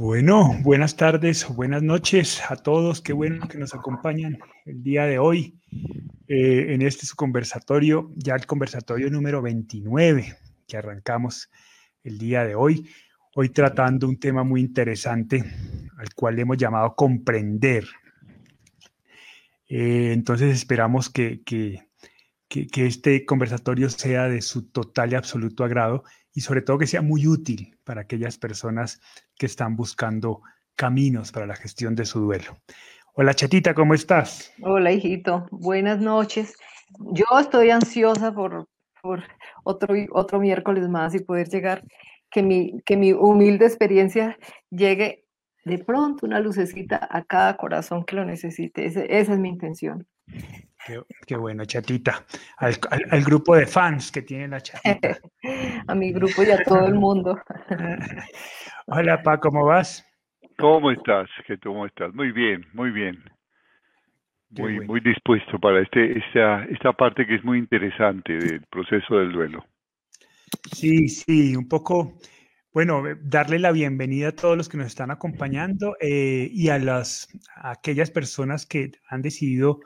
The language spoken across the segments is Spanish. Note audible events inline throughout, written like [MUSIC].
Bueno, buenas tardes o buenas noches a todos. Qué bueno que nos acompañan el día de hoy eh, en este su conversatorio, ya el conversatorio número 29 que arrancamos el día de hoy. Hoy tratando un tema muy interesante al cual hemos llamado comprender. Eh, entonces esperamos que, que, que este conversatorio sea de su total y absoluto agrado y sobre todo que sea muy útil para aquellas personas que están buscando caminos para la gestión de su duelo. Hola Chatita, ¿cómo estás? Hola hijito, buenas noches. Yo estoy ansiosa por, por otro, otro miércoles más y poder llegar, que mi, que mi humilde experiencia llegue de pronto una lucecita a cada corazón que lo necesite. esa es mi intención. Qué, bueno, chatita. Al, grupo de fans que tiene la chatita. [LAUGHS] a mi grupo y a todo el mundo. [LAUGHS] Hola, Pa, ¿cómo vas? ¿Cómo estás? ¿Cómo estás? Muy bien, muy bien. Muy, muy dispuesto para este, esta, esta parte que es muy interesante del proceso del duelo. Sí, sí, un poco, bueno, darle la bienvenida a todos los que nos están acompañando eh, y a las a aquellas personas que han decidido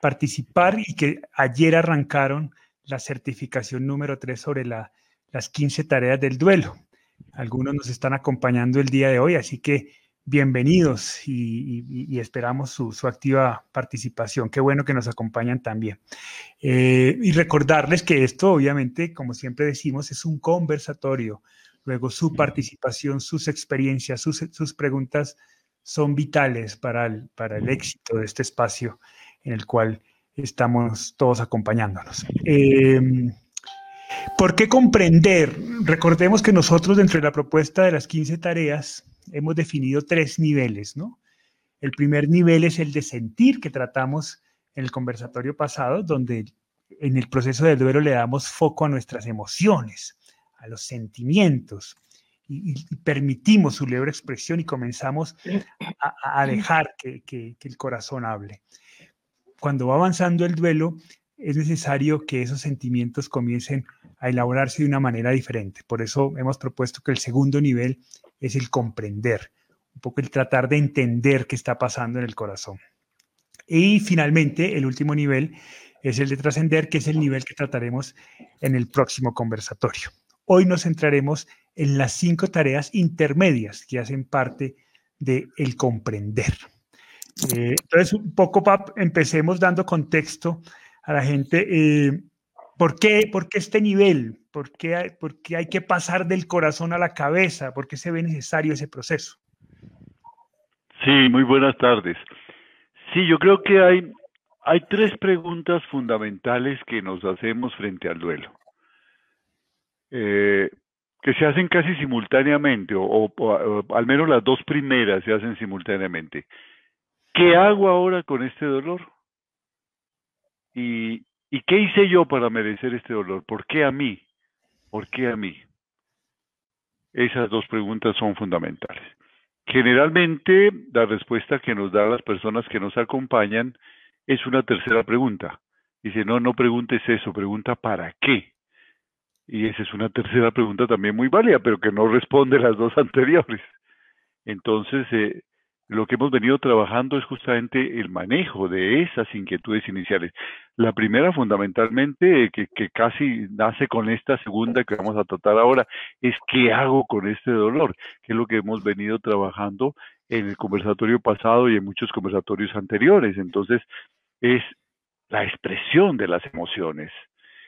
participar y que ayer arrancaron la certificación número 3 sobre la, las 15 tareas del duelo. Algunos nos están acompañando el día de hoy, así que bienvenidos y, esperamos su, activa participación. Qué bueno que nos acompañan también. Eh, y recordarles que esto, obviamente, como siempre decimos, es un conversatorio. Luego su participación, sus experiencias, sus, sus preguntas son vitales para el, para el éxito de este espacio en el cual estamos todos acompañándonos. Em, ¿Por qué comprender? Recordemos que nosotros dentro de la propuesta de las 15 tareas hemos definido tres niveles, ¿no? El primer nivel es el de sentir que tratamos en el conversatorio pasado, donde en el proceso del duelo le damos foco a nuestras emociones, a los sentimientos, y, permitimos su libre expresión y comenzamos a, dejar que el corazón hable cuando va avanzando el duelo, es necesario que esos sentimientos comiencen a elaborarse de una manera diferente. Por eso hemos propuesto que el segundo nivel es el comprender, un poco el tratar de entender qué está pasando en el corazón. Y finalmente, el último nivel es el de trascender, que es el nivel que trataremos en el próximo conversatorio. Hoy nos centraremos en las cinco tareas intermedias que hacen parte del el comprender. Eh, entonces, un poco, Pap, empecemos dando contexto a la gente. Eh, ¿por, qué, ¿Por qué este nivel? ¿Por qué, hay, ¿Por qué hay que pasar del corazón a la cabeza? ¿Por qué se ve necesario ese proceso? Sí, muy buenas tardes. Sí, yo creo que hay, hay tres preguntas fundamentales que nos hacemos frente al duelo, eh, que se hacen casi simultáneamente, o, al menos las dos primeras se hacen simultáneamente. ¿Qué hago ahora con este dolor? ¿Y, ¿Y qué hice yo para merecer este dolor? ¿Por qué a mí? ¿Por qué a mí? Esas dos preguntas son fundamentales. Generalmente la respuesta que nos dan las personas que nos acompañan es una tercera pregunta. Dice, no, no preguntes eso, pregunta para qué. Y esa es una tercera pregunta también muy válida, pero que no responde las dos [LAUGHS] anteriores. Entonces, eh, lo que hemos venido trabajando es justamente el manejo de esas inquietudes iniciales. La primera, fundamentalmente, que, casi nace con esta segunda que vamos a tratar ahora, es qué hago con este dolor, que es lo que hemos venido trabajando en el conversatorio pasado y en muchos conversatorios anteriores. Entonces, es la expresión de las emociones,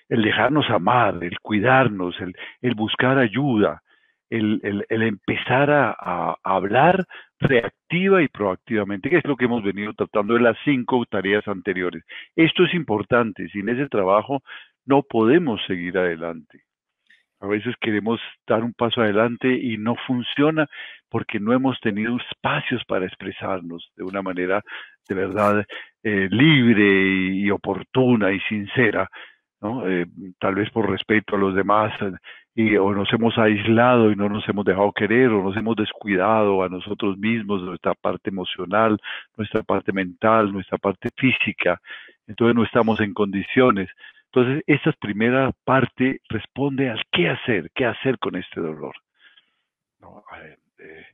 el dejarnos amar, el cuidarnos, el, buscar ayuda, el, empezar a hablar reactiva y proactivamente, que es lo que hemos venido tratando en las cinco tareas anteriores. Esto es importante, sin ese trabajo no podemos seguir adelante. A veces queremos dar un paso adelante y no funciona porque no hemos tenido espacios para expresarnos de una manera de verdad eh, libre y, oportuna y sincera. Eh, tal vez por respeto a los demás, y o nos hemos aislado y no nos hemos dejado querer o nos hemos descuidado a nosotros mismos, nuestra parte emocional, nuestra parte mental, nuestra parte física, entonces no estamos en condiciones. Entonces, esta primera parte responde al qué hacer, qué hacer con este dolor. Eh,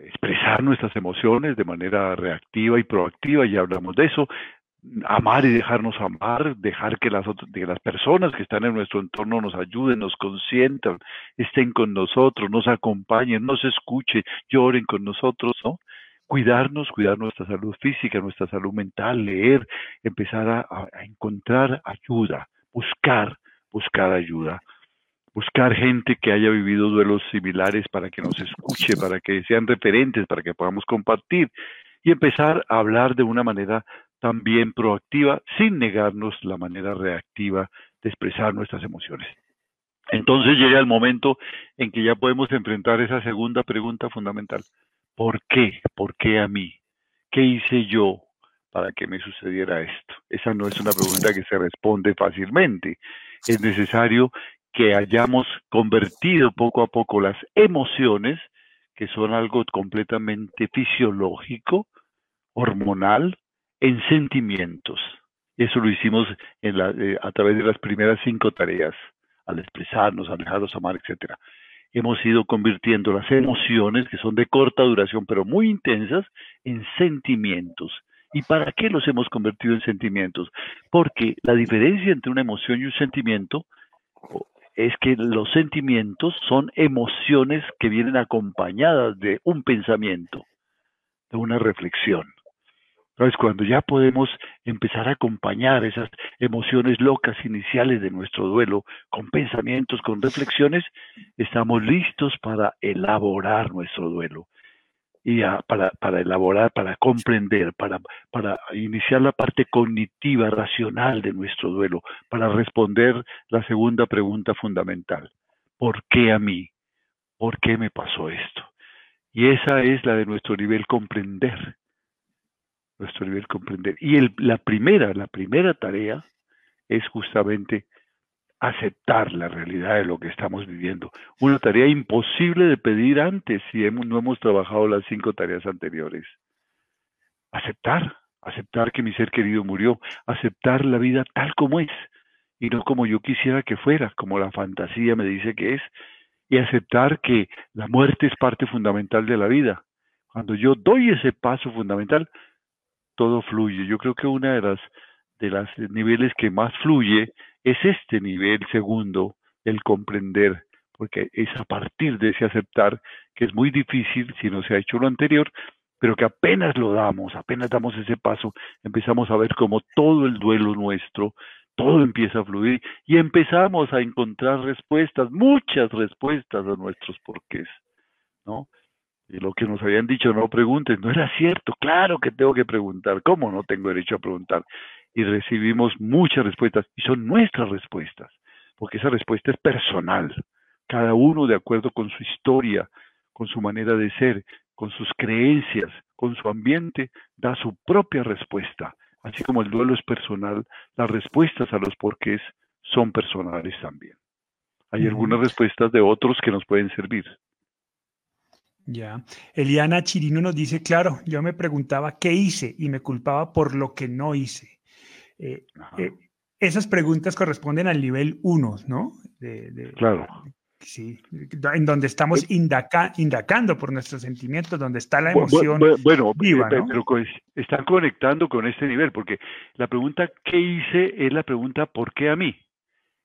expresar nuestras emociones de manera reactiva y proactiva, ya hablamos de eso, amar y dejarnos amar, dejar que las, las personas que están en nuestro entorno nos ayuden, nos consientan, estén con nosotros, nos acompañen, nos escuchen, lloren con nosotros, ¿no? Cuidarnos, cuidar nuestra salud física, nuestra salud mental, leer, empezar a encontrar ayuda, buscar, buscar ayuda buscar gente que haya vivido duelos similares para que nos escuche, para que sean referentes, para que podamos compartir y empezar a hablar de una manera también proactiva, sin negarnos la manera reactiva de expresar nuestras emociones. Entonces llega el momento en que ya podemos enfrentar esa segunda pregunta fundamental. ¿Por qué? ¿Por qué a mí? ¿Qué hice yo para que me sucediera esto? Esa no es una pregunta que se responde fácilmente. Es necesario que hayamos convertido poco a poco las emociones, que son algo completamente fisiológico, hormonal, en sentimientos. Eso lo hicimos eh, a través de las primeras cinco tareas, al expresarnos, al dejarnos amar, etc. Hemos ido convirtiendo las emociones, que son de corta duración pero muy intensas, en sentimientos. ¿Y para qué los hemos convertido en sentimientos? Porque la diferencia entre una emoción y un sentimiento es que los sentimientos son emociones que vienen acompañadas de un pensamiento, de una reflexión. Entonces, cuando ya podemos empezar a acompañar esas emociones locas iniciales de nuestro duelo con pensamientos, con reflexiones, estamos listos para elaborar nuestro duelo y para, para, elaborar, para comprender, para, para iniciar la parte cognitiva, racional de nuestro duelo, para responder la segunda pregunta fundamental. ¿Por qué a mí? ¿Por qué me pasó esto? Y esa es la de nuestro nivel comprender. Nuestro nivel comprender. Y la primera, la primera tarea es justamente aceptar la realidad de lo que estamos viviendo. Una tarea imposible de pedir antes si no hemos trabajado las cinco tareas anteriores. Aceptar, aceptar que mi ser querido murió, aceptar la vida tal como es y no como yo quisiera que fuera, como la fantasía me dice que es, y aceptar que la muerte es parte fundamental de la vida. Cuando yo doy ese paso fundamental, todo fluye. Yo creo que una de las de los niveles que más fluye es este nivel segundo, el comprender, porque es a partir de ese aceptar que es muy difícil si no se ha hecho lo anterior, pero que apenas lo damos, apenas damos ese paso, empezamos a ver como todo el duelo nuestro, todo empieza a fluir y empezamos a encontrar respuestas, muchas respuestas a nuestros porqués, ¿no? Y lo que nos habían dicho, no preguntes, no era cierto, claro que tengo que preguntar, ¿cómo no tengo derecho a preguntar? y recibimos muchas respuestas y son nuestras respuestas, porque esa respuesta es personal, cada uno de acuerdo con su historia, con su manera de ser, con sus creencias, con su ambiente, da su propia respuesta. Así como el duelo es personal, las respuestas a los porqués son personales también. Hay algunas respuestas de otros que nos pueden servir. Ya. Eliana Chirino nos dice, claro, yo me preguntaba qué hice y me culpaba por lo que no hice. Eh, eh, esas preguntas corresponden al nivel 1, ¿no? claro. Sí, en donde estamos indagando por nuestros sentimientos, donde está la emoción bueno, viva, pero están conectando con este nivel, porque la pregunta ¿qué hice? es la pregunta ¿por qué a mí?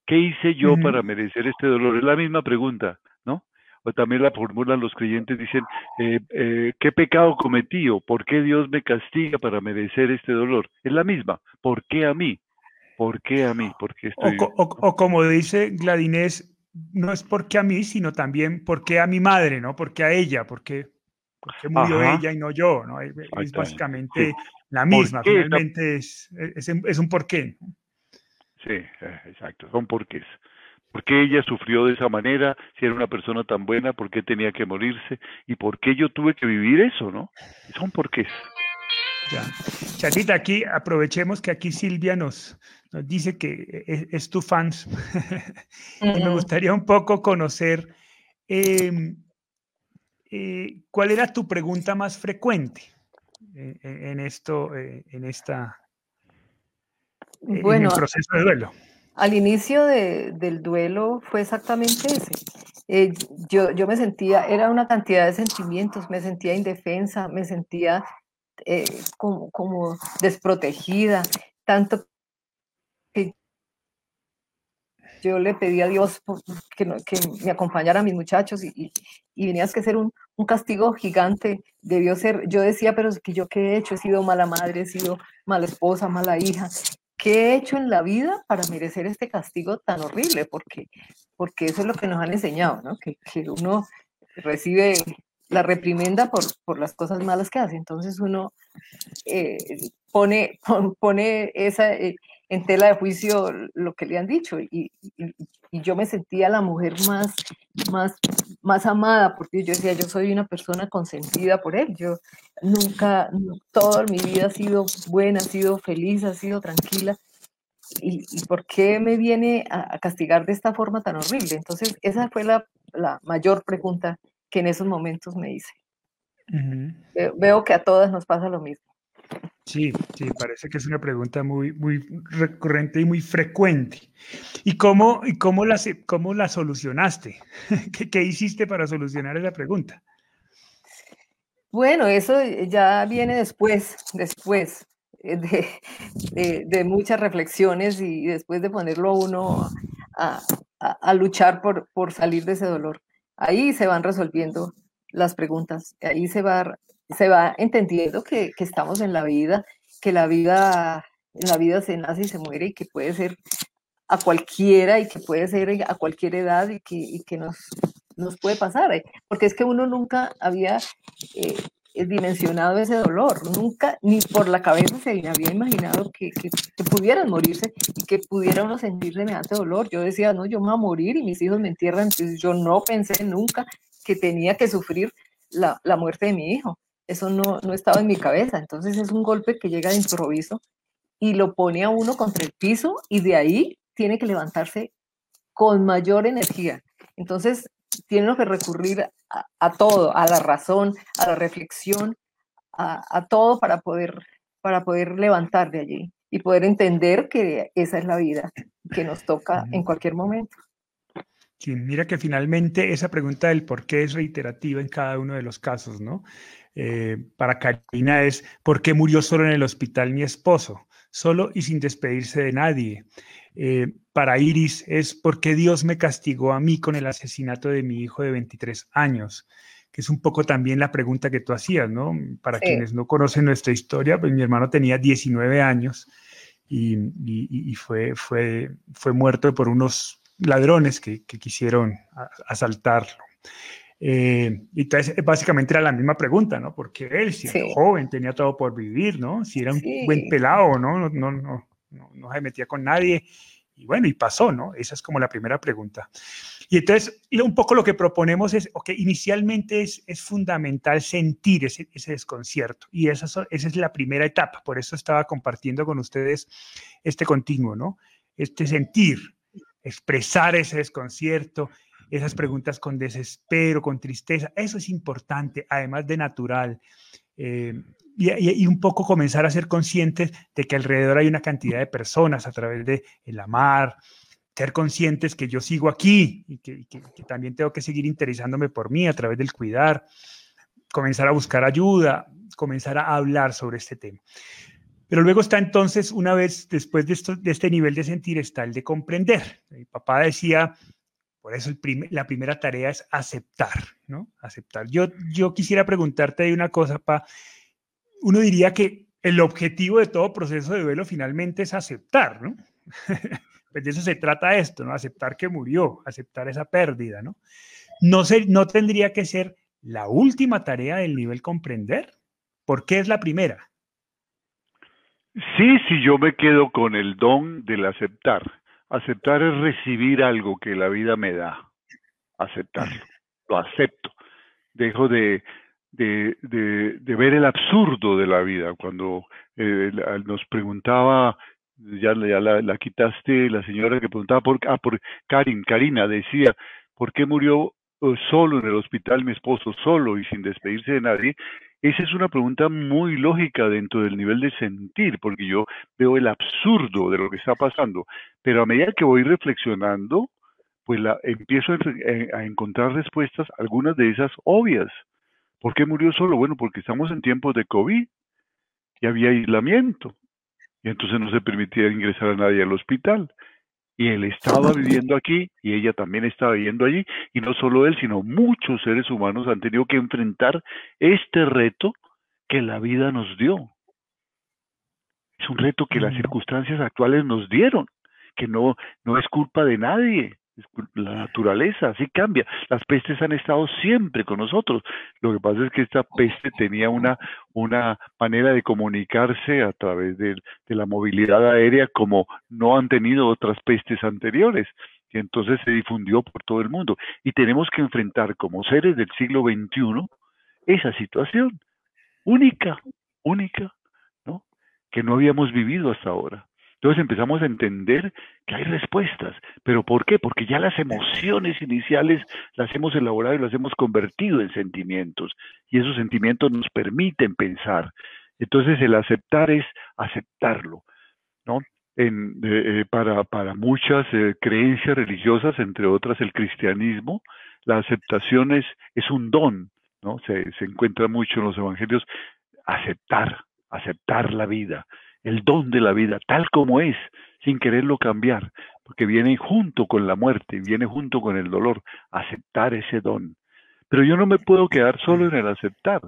¿Qué hice yo para merecer este dolor? Es la misma pregunta, ¿no? O también la formulan los creyentes, dicen, eh, ¿qué pecado cometí o por qué Dios me castiga para merecer este dolor? Es la misma, ¿Por qué a mí? ¿Por qué a mí? ¿Por qué estoy... o, como dice Gladinés, no es porque a mí, sino también porque a mi madre, ¿no? Porque a ella, porque, porque murió ella y no yo, ¿no? Es básicamente la misma, finalmente es, es, es, un porqué. Sí, eh, exacto, son porqués. ¿Por qué ella sufrió de esa manera? Si era una persona tan buena, ¿por qué tenía que morirse? ¿Y por qué yo tuve que vivir eso, no? Son porqués. Ya. Chatita, aquí aprovechemos que aquí Silvia nos, nos dice que es, tu fans. [LAUGHS] y me gustaría un poco conocer em, eh, cuál era tu pregunta más frecuente eh, en esto, en esta, bueno, proceso de duelo. Al inicio del duelo fue exactamente ese. eh, yo, yo me sentía, era una cantidad de sentimientos, me sentía indefensa, me sentía eh, como, como desprotegida, tanto que yo le pedí a Dios que, que, me acompañara a mis muchachos y, y, venías que ser un, un, castigo gigante. Debió ser, yo decía, pero que yo qué he hecho, he sido mala madre, he sido mala esposa, mala hija. ¿Qué he hecho en la vida para merecer este castigo tan horrible? Porque, porque eso es lo que nos han enseñado, ¿no? Que, que uno recibe la reprimenda por, por, las cosas malas que hace. Entonces uno eh, pone, [LAUGHS] pone esa, eh, en tela de juicio lo que le han dicho y, y, y, yo me sentía la mujer más, más, más amada porque yo decía, yo soy una persona consentida por él. Yo nunca, toda mi vida ha sido buena, ha sido feliz, ha sido tranquila. ¿Y, y por qué me viene a, a, castigar de esta forma tan horrible? Entonces, esa fue la, la mayor pregunta que en esos momentos me hice. Uh -huh. veo, veo que a todas nos pasa lo mismo. Sí, sí, parece que es una pregunta muy, muy recurrente y muy frecuente. ¿Y cómo, y cómo, la, cómo la solucionaste? [LAUGHS] ¿Qué, ¿Qué, hiciste para solucionar esa pregunta? Bueno, eso ya viene después, después de, de, de muchas reflexiones y después de ponerlo uno a, a, a luchar por, por salir de ese dolor. Ahí se van resolviendo las preguntas, ahí se va se va entendiendo que, que, estamos en la vida, que la vida, la vida se nace y se muere y que puede ser a cualquiera y que puede ser a cualquier edad y que, que nos, nos puede pasar. ¿eh? Porque es que uno nunca había eh, dimensionado ese dolor, nunca ni por la cabeza se había imaginado que, que, que pudieran morirse y que pudiera uno sentir semejante dolor. Yo decía, no, yo me voy a morir y mis hijos me entierran, entonces yo no pensé nunca que tenía que sufrir la, la muerte de mi hijo eso no, no estaba en mi cabeza. Entonces es un golpe que llega de improviso y lo pone a uno contra el piso y de ahí tiene que levantarse con mayor energía. Entonces tiene que recurrir a, a todo, a la razón, a la reflexión, a, a, todo para poder, para poder levantar de allí y poder entender que esa es la vida que nos toca en cualquier momento. Sí, mira que finalmente esa pregunta del por qué es reiterativa en cada uno de los casos, ¿no? Eh, para Karina es, ¿por qué murió solo en el hospital mi esposo? Solo y sin despedirse de nadie. Eh, para Iris es, ¿por qué Dios me castigó a mí con el asesinato de mi hijo de 23 años? Que es un poco también la pregunta que tú hacías, ¿no? Para sí. quienes no conocen nuestra historia, pues mi hermano tenía 19 años y, y, y fue, fue, fue muerto por unos ladrones que, que quisieron asaltarlo. Eh, entonces, básicamente era la misma pregunta, ¿no? Porque él, si era sí. joven, tenía todo por vivir, ¿no? Si era un sí. buen pelado, ¿no? No, no, no, no, no se metía con nadie. Y bueno, y pasó, ¿no? Esa es como la primera pregunta. Y entonces, un poco lo que proponemos es, ok, inicialmente es, es fundamental sentir ese, ese desconcierto. Y esa, esa es la primera etapa. Por eso estaba compartiendo con ustedes este continuo, ¿no? Este sentir, expresar ese desconcierto, esas preguntas con desespero, con tristeza, eso es importante, además de natural. Eh, y, y, un poco comenzar a ser conscientes de que alrededor hay una cantidad de personas a través de el amar, ser conscientes que yo sigo aquí y que, que, que también tengo que seguir interesándome por mí a través del cuidar, comenzar a buscar ayuda, comenzar a hablar sobre este tema. Pero luego está entonces, una vez después de, esto, de este nivel de sentir, está el de comprender. Mi papá decía, por eso la primera tarea es aceptar, ¿no? Aceptar. Yo, yo quisiera preguntarte una cosa, Pa. Uno diría que el objetivo de todo proceso de duelo finalmente es aceptar, ¿no? [LAUGHS] pues de eso se trata esto, ¿no? Aceptar que murió, aceptar esa pérdida, ¿no? No, no tendría que ser la última tarea del nivel comprender. ¿Por qué es la primera? Sí, si yo me quedo con el don del aceptar Aceptar es recibir algo que la vida me da. Aceptarlo. Lo acepto. Dejo de, de, de, de ver el absurdo de la vida. Cuando eh, nos preguntaba, ya, ya la, la, quitaste, la señora que preguntaba por, ah, por Karin, Karina decía, ¿por qué murió uh, solo en el hospital mi esposo, solo y sin despedirse de nadie? Esa es una pregunta muy lógica dentro del nivel de sentir, porque yo veo el absurdo de lo que está pasando, pero a medida que voy reflexionando, pues la, empiezo a, encontrar respuestas, algunas de esas obvias. ¿Por qué murió solo? Bueno, porque estamos en tiempos de COVID y había aislamiento. Y entonces no se permitía ingresar a nadie al hospital. Y él estaba viviendo aquí y ella también estaba viviendo allí. Y no solo él, sino muchos seres humanos han tenido que enfrentar este reto que la vida nos dio. Es un reto que las circunstancias actuales nos dieron, que no, no es culpa de nadie, la naturaleza, así cambia. Las pestes han estado siempre con nosotros. Lo que pasa es que esta peste tenía una, una manera de comunicarse a través de, de la movilidad aérea como no han tenido otras pestes anteriores. Y entonces se difundió por todo el mundo. Y tenemos que enfrentar como seres del siglo XXI esa situación única, única, ¿no? Que no habíamos vivido hasta ahora. Entonces empezamos a entender que hay respuestas. ¿Pero por qué? Porque ya las emociones iniciales las hemos elaborado y las hemos convertido en sentimientos. Y esos sentimientos nos permiten pensar. Entonces el aceptar es aceptarlo. ¿no? En, eh, para, para, muchas eh, creencias religiosas, entre otras el cristianismo, la aceptación es, es un don. ¿no? Se, se encuentra mucho en los evangelios aceptar, aceptar la vida el don de la vida tal como es, sin quererlo cambiar, porque viene junto con la muerte, viene junto con el dolor, aceptar ese don. Pero yo no me puedo quedar solo en el aceptar,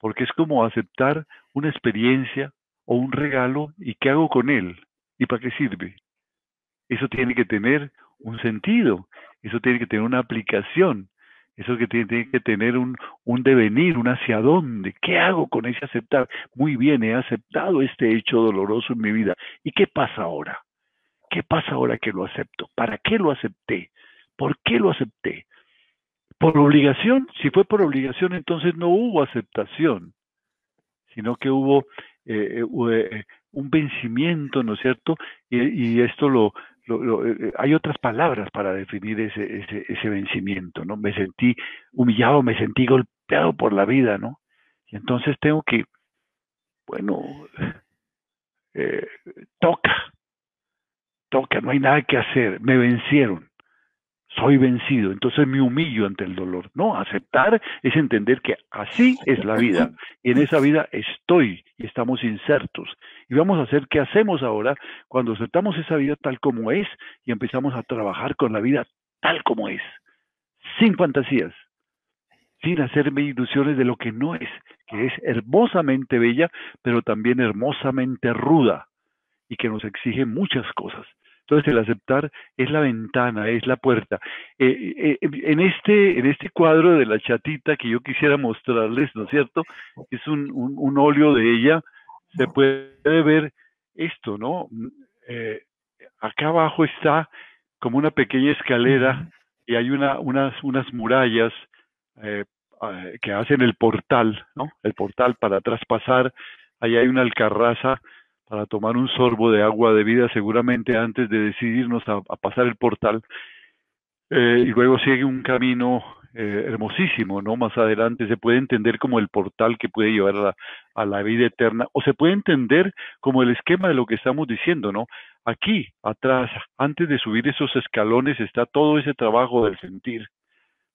porque es como aceptar una experiencia o un regalo y qué hago con él y para qué sirve. Eso tiene que tener un sentido, eso tiene que tener una aplicación, eso que tiene, que tener un, un, devenir, un hacia dónde. ¿Qué hago con ese aceptar? Muy bien, he aceptado este hecho doloroso en mi vida. ¿Y qué pasa ahora? ¿Qué pasa ahora que lo acepto? ¿Para qué lo acepté? ¿Por qué lo acepté? ¿Por obligación? Si fue por obligación, entonces no hubo aceptación, sino que hubo eh, eh, eh, un vencimiento, ¿no es cierto? Y, y esto lo, eh, eh, hay otras palabras para definir ese, ese, ese, vencimiento, ¿no? Me sentí humillado, me sentí golpeado por la vida, ¿no? Y entonces tengo que, bueno, eh, toca, toca, no hay nada que hacer, me vencieron soy vencido, entonces me humillo ante el dolor. No, aceptar es entender que así es la vida y en esa vida estoy y estamos insertos. Y vamos a hacer qué hacemos ahora cuando aceptamos esa vida tal como es y empezamos a trabajar con la vida tal como es, sin fantasías, sin hacerme ilusiones de lo que no es, que es hermosamente bella, pero también hermosamente ruda y que nos exige muchas cosas. Entonces el aceptar es la ventana, es la puerta. Eh, eh, en, este, en este cuadro de la chatita que yo quisiera mostrarles, ¿no es cierto? Es un, un, óleo de ella, se puede ver esto, ¿no? Eh, acá abajo está como una pequeña escalera y hay una, unas, unas murallas que hacen el portal, ¿no? El portal para traspasar. Ahí hay una alcarraza para tomar un sorbo de agua de vida seguramente antes de decidirnos a, pasar el portal. Eh, y luego sigue un camino eh, hermosísimo, ¿no? Más adelante se puede entender como el portal que puede llevar a la, a la, vida eterna, o se puede entender como el esquema de lo que estamos diciendo, ¿no? Aquí, atrás, antes de subir esos escalones, está todo ese trabajo del sentir,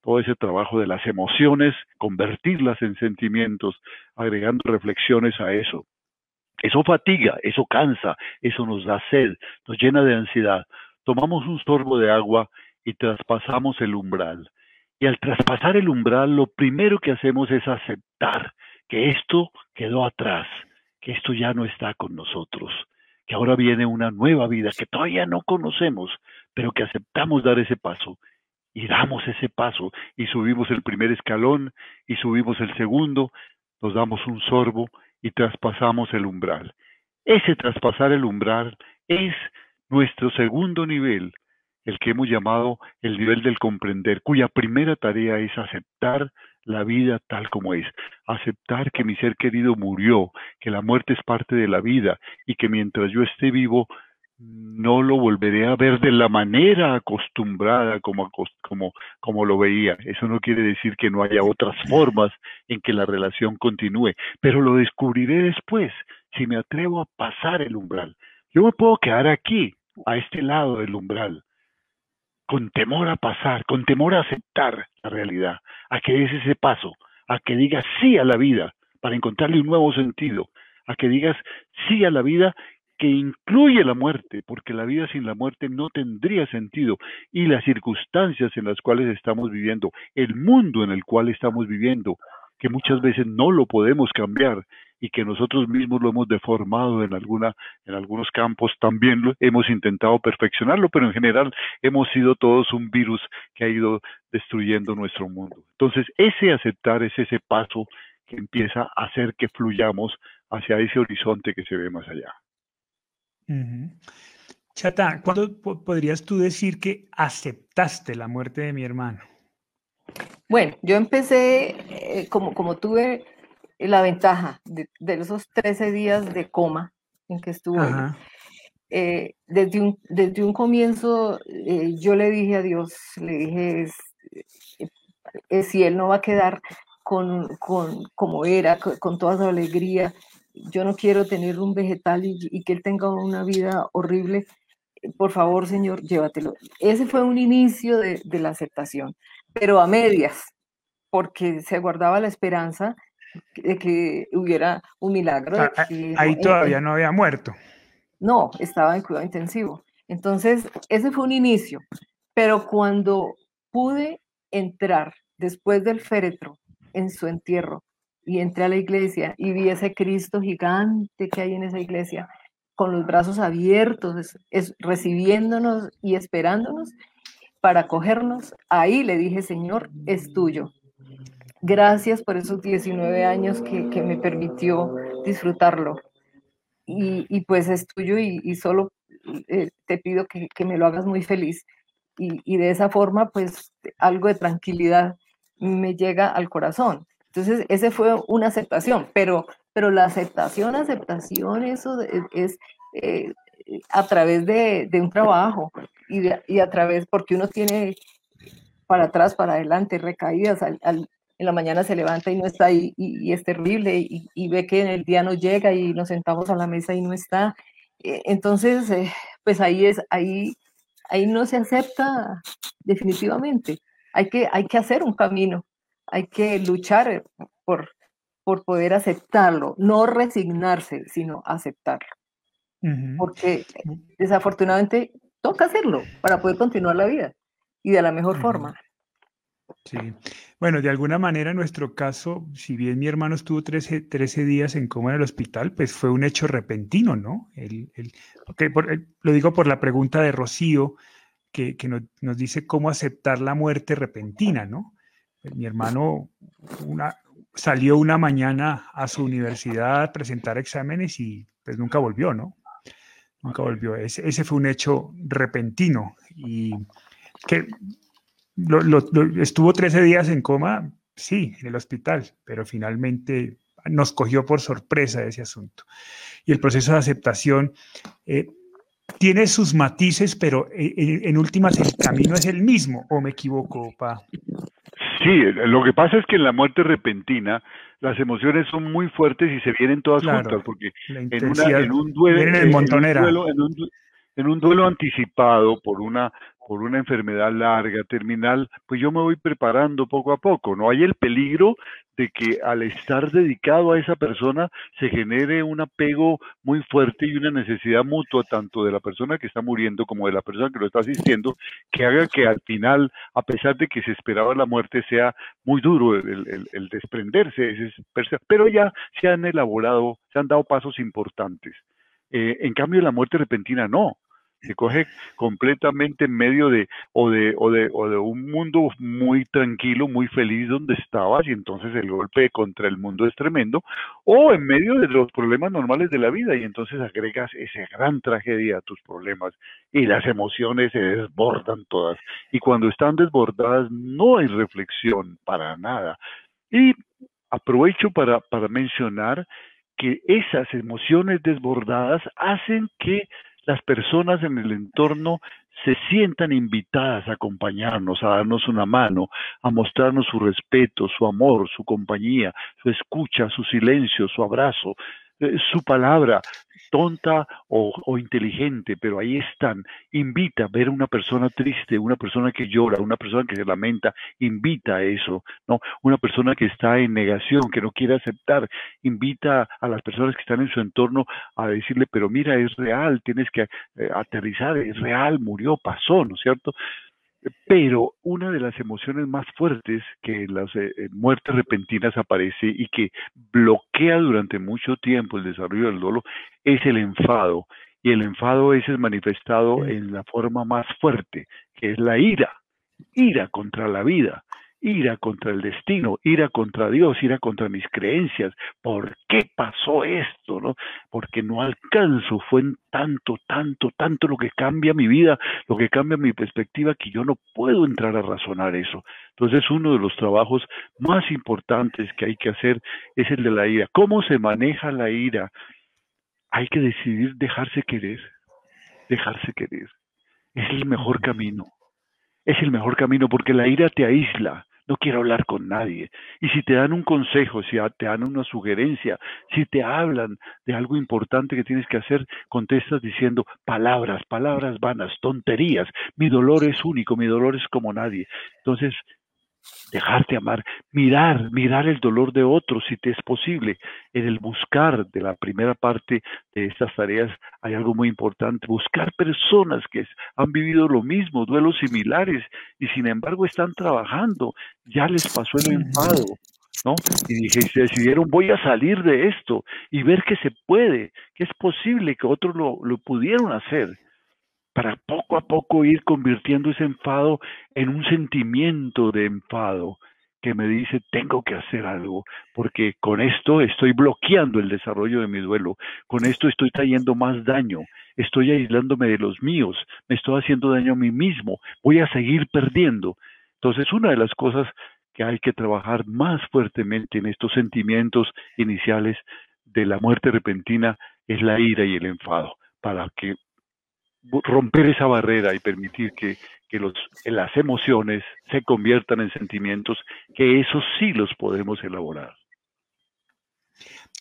todo ese trabajo de las emociones, convertirlas en sentimientos, agregando reflexiones a eso. Eso fatiga, eso cansa, eso nos da sed, nos llena de ansiedad. Tomamos un sorbo de agua y traspasamos el umbral. Y al traspasar el umbral, lo primero que hacemos es aceptar que esto quedó atrás, que esto ya no está con nosotros, que ahora viene una nueva vida que todavía no conocemos, pero que aceptamos dar ese paso. Y damos ese paso y subimos el primer escalón y subimos el segundo, nos damos un sorbo y traspasamos el umbral. Ese traspasar el umbral es nuestro segundo nivel, el que hemos llamado el nivel del comprender, cuya primera tarea es aceptar la vida tal como es, aceptar que mi ser querido murió, que la muerte es parte de la vida y que mientras yo esté vivo no lo volveré a ver de la manera acostumbrada como, como, como lo veía. Eso no quiere decir que no haya otras formas en que la relación continúe, pero lo descubriré después, si me atrevo a pasar el umbral. Yo me puedo quedar aquí, a este lado del umbral, con temor a pasar, con temor a aceptar la realidad, a que des ese paso, a que digas sí a la vida para encontrarle un nuevo sentido, a que digas sí a la vida que incluye la muerte, porque la vida sin la muerte no tendría sentido y las circunstancias en las cuales estamos viviendo, el mundo en el cual estamos viviendo, que muchas veces no lo podemos cambiar y que nosotros mismos lo hemos deformado en alguna en algunos campos también lo hemos intentado perfeccionarlo pero en general hemos sido todos un virus que ha ido destruyendo nuestro mundo. Entonces ese aceptar es ese paso que empieza a hacer que fluyamos hacia ese horizonte que se ve más allá Chata, ¿cuándo podrías tú decir que aceptaste la muerte de mi hermano? Bueno, yo empecé, eh, como, como tuve la ventaja de, esos 13 días de coma en que estuve, eh, desde, un, desde un comienzo eh, yo le dije a Dios, le dije, si Él no va a quedar con, con como era, con, toda su alegría, yo no quiero tener un vegetal y, que Él tenga una vida horrible, por favor, Señor, llévatelo. Ese fue un inicio de, de la aceptación pero a medias, porque se guardaba la esperanza de que hubiera un milagro. ahí todavía no había muerto. No, estaba en cuidado intensivo. Entonces, ese fue un inicio, pero cuando pude entrar después del féretro en su entierro y entré a la iglesia y vi ese Cristo gigante que hay en esa iglesia, con los brazos abiertos, recibiéndonos y esperándonos, para acogernos, ahí le dije, Señor, es tuyo. Gracias por esos 19 años que, me permitió disfrutarlo. Y, pues es tuyo y, solo eh, te pido que, me lo hagas muy feliz. Y, de esa forma, pues algo de tranquilidad me llega al corazón. Entonces, ese fue una aceptación, pero, pero la aceptación, aceptación, eso es, eh, a través de, un trabajo y, a través, porque uno tiene para atrás, para adelante, recaídas, en la mañana se levanta y no está ahí y, es terrible y, ve que en el día no llega y nos sentamos a la mesa y no está. E, entonces, eh, pues ahí es, ahí, ahí no se acepta definitivamente. Hay que, hay que hacer un camino, hay que luchar por, por poder aceptarlo, no resignarse, sino aceptarlo porque desafortunadamente toca hacerlo para poder continuar la vida y de la mejor forma. Sí, bueno, de alguna manera en nuestro caso, si bien mi hermano estuvo 13, 13 días en coma en el hospital, pues fue un hecho repentino, ¿no? El, el, eh, lo digo por la pregunta de Rocío, que, que nos, nos, dice cómo aceptar la muerte repentina, ¿no? Mi hermano una, salió una mañana a su universidad a presentar exámenes y pues nunca volvió, ¿no? Nunca volvió. Ese, ese fue un hecho repentino y que estuvo 13 días en coma, sí, en el hospital, pero finalmente nos cogió por sorpresa ese asunto. Y el proceso de aceptación eh, tiene sus matices, pero eh, en, en, últimas el camino es el mismo, ¿o me equivoco, Pa? Sí, lo que pasa es que en la muerte repentina las emociones son muy fuertes y se vienen todas juntas, porque en, un duelo, en un duelo anticipado por una por una enfermedad larga, terminal, pues yo me voy preparando poco a poco, ¿no? Hay el peligro de que al estar dedicado a esa persona se genere un apego muy fuerte y una necesidad mutua tanto de la persona que está muriendo como de la persona que lo está asistiendo, que haga que al final, a pesar de que se esperaba la muerte, sea muy duro el, desprenderse, pero ya se han elaborado, se han dado pasos importantes. Eh, en cambio, la muerte repentina no se coge completamente en medio de o de, o de o de un mundo muy tranquilo, muy feliz donde estabas y entonces el golpe contra el mundo es tremendo, o en medio de los problemas normales de la vida y entonces agregas esa gran tragedia a tus problemas y las emociones se desbordan todas y cuando están desbordadas no hay reflexión para nada. Y aprovecho para, para mencionar que esas emociones desbordadas hacen que las personas en el entorno se sientan invitadas a acompañarnos, a darnos una mano, a mostrarnos su respeto, su amor, su compañía, su escucha, su silencio, su abrazo, eh, su palabra, tonta o, inteligente, pero ahí están. Invita a ver una persona triste, una persona que llora, una persona que se lamenta, invita a eso, ¿no? Una persona que está en negación, que no quiere aceptar, invita a las personas que están en su entorno a decirle, pero mira, es real, tienes que eh, aterrizar, es real, murió, pasó, ¿no es cierto? Pero una de las emociones más fuertes que en las eh, muertes repentinas aparece y que bloquea durante mucho tiempo el desarrollo del dolor es el enfado. Y el enfado es manifestado en la forma más fuerte, que es la ira, ira contra la vida ira contra el destino, ira contra Dios, ira contra mis creencias. ¿Por qué pasó esto? ¿no? Porque no alcanzo, fue en tanto, tanto, tanto lo que cambia mi vida, lo que cambia mi perspectiva, que yo no puedo entrar a razonar eso. Entonces, uno de los trabajos más importantes que hay que hacer es el de la ira. ¿Cómo se maneja la ira? Hay que decidir dejarse querer, dejarse querer. Es el mejor camino es el mejor camino porque la ira te aísla, no quiero hablar con nadie. Y si te dan un consejo, si te dan una sugerencia, si te hablan de algo importante que tienes que hacer, contestas diciendo palabras, palabras vanas, tonterías. Mi dolor es único, mi dolor es como nadie. Entonces, dejarte amar, mirar, mirar el dolor de otros si te es posible. En el buscar de la primera parte de estas tareas hay algo muy importante, buscar personas que han vivido lo mismo, duelos similares y sin embargo están trabajando, ya les pasó el enfado. ¿No? Y dije, se decidieron, voy a salir de esto y ver que se puede, que es posible que otros lo, lo pudieron hacer para poco a poco ir convirtiendo ese enfado en un sentimiento de enfado que me dice tengo que hacer algo, porque con esto estoy bloqueando el desarrollo de mi duelo, con esto estoy trayendo más daño, estoy aislándome de los míos, me estoy haciendo daño a mí mismo, voy a seguir perdiendo. Entonces, una de las cosas que hay que trabajar más fuertemente en estos sentimientos iniciales de la muerte repentina es la ira y el enfado, para que romper esa barrera y permitir que, los, las emociones se conviertan en sentimientos, que esos sí los podemos elaborar.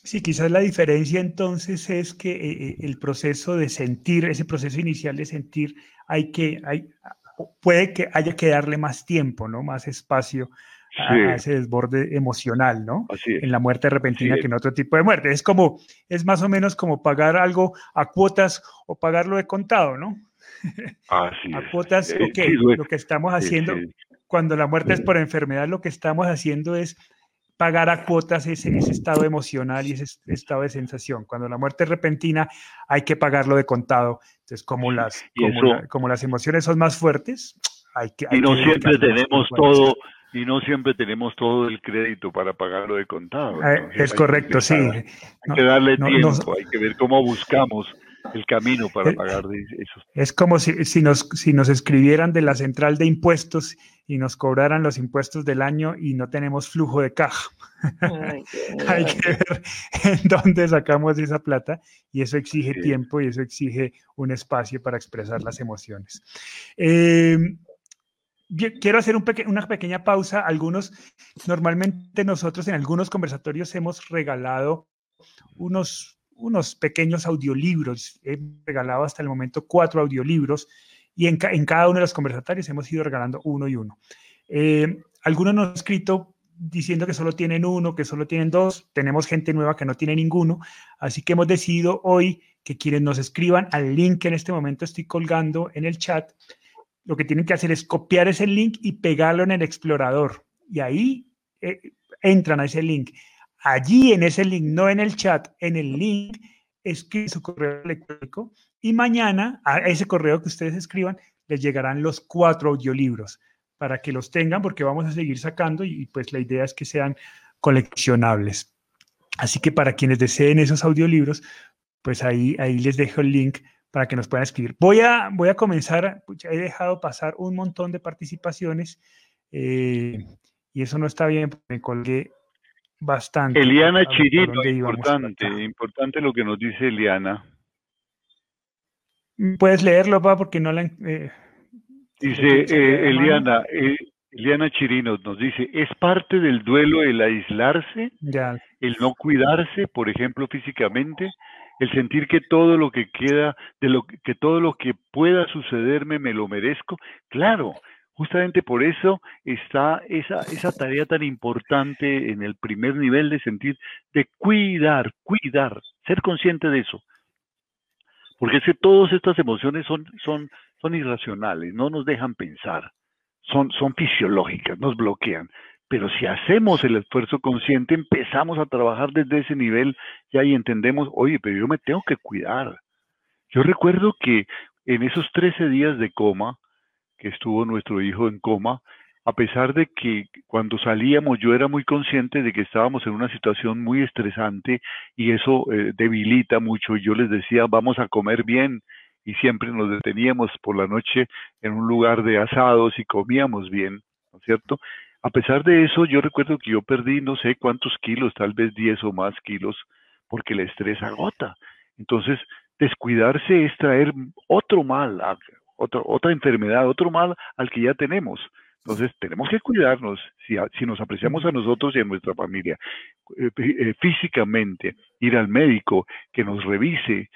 Sí, quizás la diferencia entonces es que eh, eh, el proceso de sentir, ese proceso inicial de sentir, hay que, hay, puede que haya que darle más tiempo, ¿no? Más espacio a, ese desborde emocional, ¿no? En la muerte repentina que en otro tipo de muerte. Es como, es más o menos como pagar algo a cuotas o pagarlo de contado, ¿no? Así [LAUGHS] a cuotas, ok, lo que estamos haciendo, cuando la muerte es por enfermedad, lo que estamos haciendo es pagar a cuotas ese, ese, estado emocional y ese estado de sensación. Cuando la muerte es repentina, hay que pagarlo de contado. Entonces, como las, como, las emociones son más fuertes, hay que... y no siempre tenemos todo y no siempre tenemos todo el crédito para pagarlo de contado. Eh, es correcto, sí. Hay que darle tiempo, hay que ver cómo buscamos el camino para eh, pagar eso. Es como si, si, nos, si nos escribieran de la central de impuestos y nos cobraran los impuestos del año y no tenemos flujo de caja. [LAUGHS] hay que ver en dónde sacamos esa plata y eso exige tiempo y eso exige un espacio para expresar las emociones. Eh, quiero hacer una pequeña pausa. Algunos, normalmente nosotros en algunos conversatorios hemos regalado unos, unos pequeños audiolibros. He regalado hasta el momento cuatro audiolibros y en, cada uno de los conversatorios hemos ido regalando uno y uno. Eh, algunos nos han escrito diciendo que solo tienen uno, que solo tienen dos. Tenemos gente nueva que no tiene ninguno. Así que hemos decidido hoy que quienes nos escriban al link que en este momento estoy colgando en el chat, lo que tienen que hacer es copiar ese link y pegarlo en el explorador. Y ahí eh, entran a ese link. Allí en ese link, no en el chat, en el link, escriben su correo electrónico y mañana a ese correo que ustedes escriban les llegarán los cuatro audiolibros para que los tengan porque vamos a seguir sacando y, pues la idea es que sean coleccionables. Así que para quienes deseen esos audiolibros, pues ahí, ahí les dejo el link para que nos puedan escribir. Voy a, voy a comenzar, he dejado pasar un montón de participaciones eh, y eso no está bien, porque me colgué bastante. Eliana Chirito, importante, importante lo que nos dice Eliana. Puedes leerlo, papá, porque no la... Eh, dice eh, Eliana, Eliana Chirino nos dice, ¿es parte del duelo el aislarse, el no cuidarse, por ejemplo, físicamente, el sentir que todo lo que queda, de lo que todo lo que pueda sucederme me lo merezco? Claro, justamente por eso está esa, esa tarea tan importante en el primer nivel de sentir, de cuidar, cuidar, ser consciente de eso. Porque es que todas estas emociones son, son, son irracionales, no nos dejan pensar son, son fisiológicas, nos bloquean. Pero si hacemos el esfuerzo consciente, empezamos a trabajar desde ese nivel y entendemos, oye, pero yo me tengo que cuidar. Yo recuerdo que en esos 13 días de coma, que estuvo nuestro hijo en coma, a pesar de que cuando salíamos yo era muy consciente de que estábamos en una situación muy estresante y eso eh, debilita mucho, yo les decía, vamos a comer bien, y siempre nos deteníamos por la noche en un lugar de asados y comíamos bien, ¿no es cierto? A pesar de eso, yo recuerdo que yo perdí no sé cuántos kilos, tal vez 10 o más kilos, porque el estrés agota. Entonces, descuidarse es traer otro mal, otra, otra enfermedad, otro mal al que ya tenemos. Entonces, tenemos que cuidarnos, si, si nos apreciamos a nosotros y a nuestra familia, eh, eh, físicamente, ir al médico, que nos revise,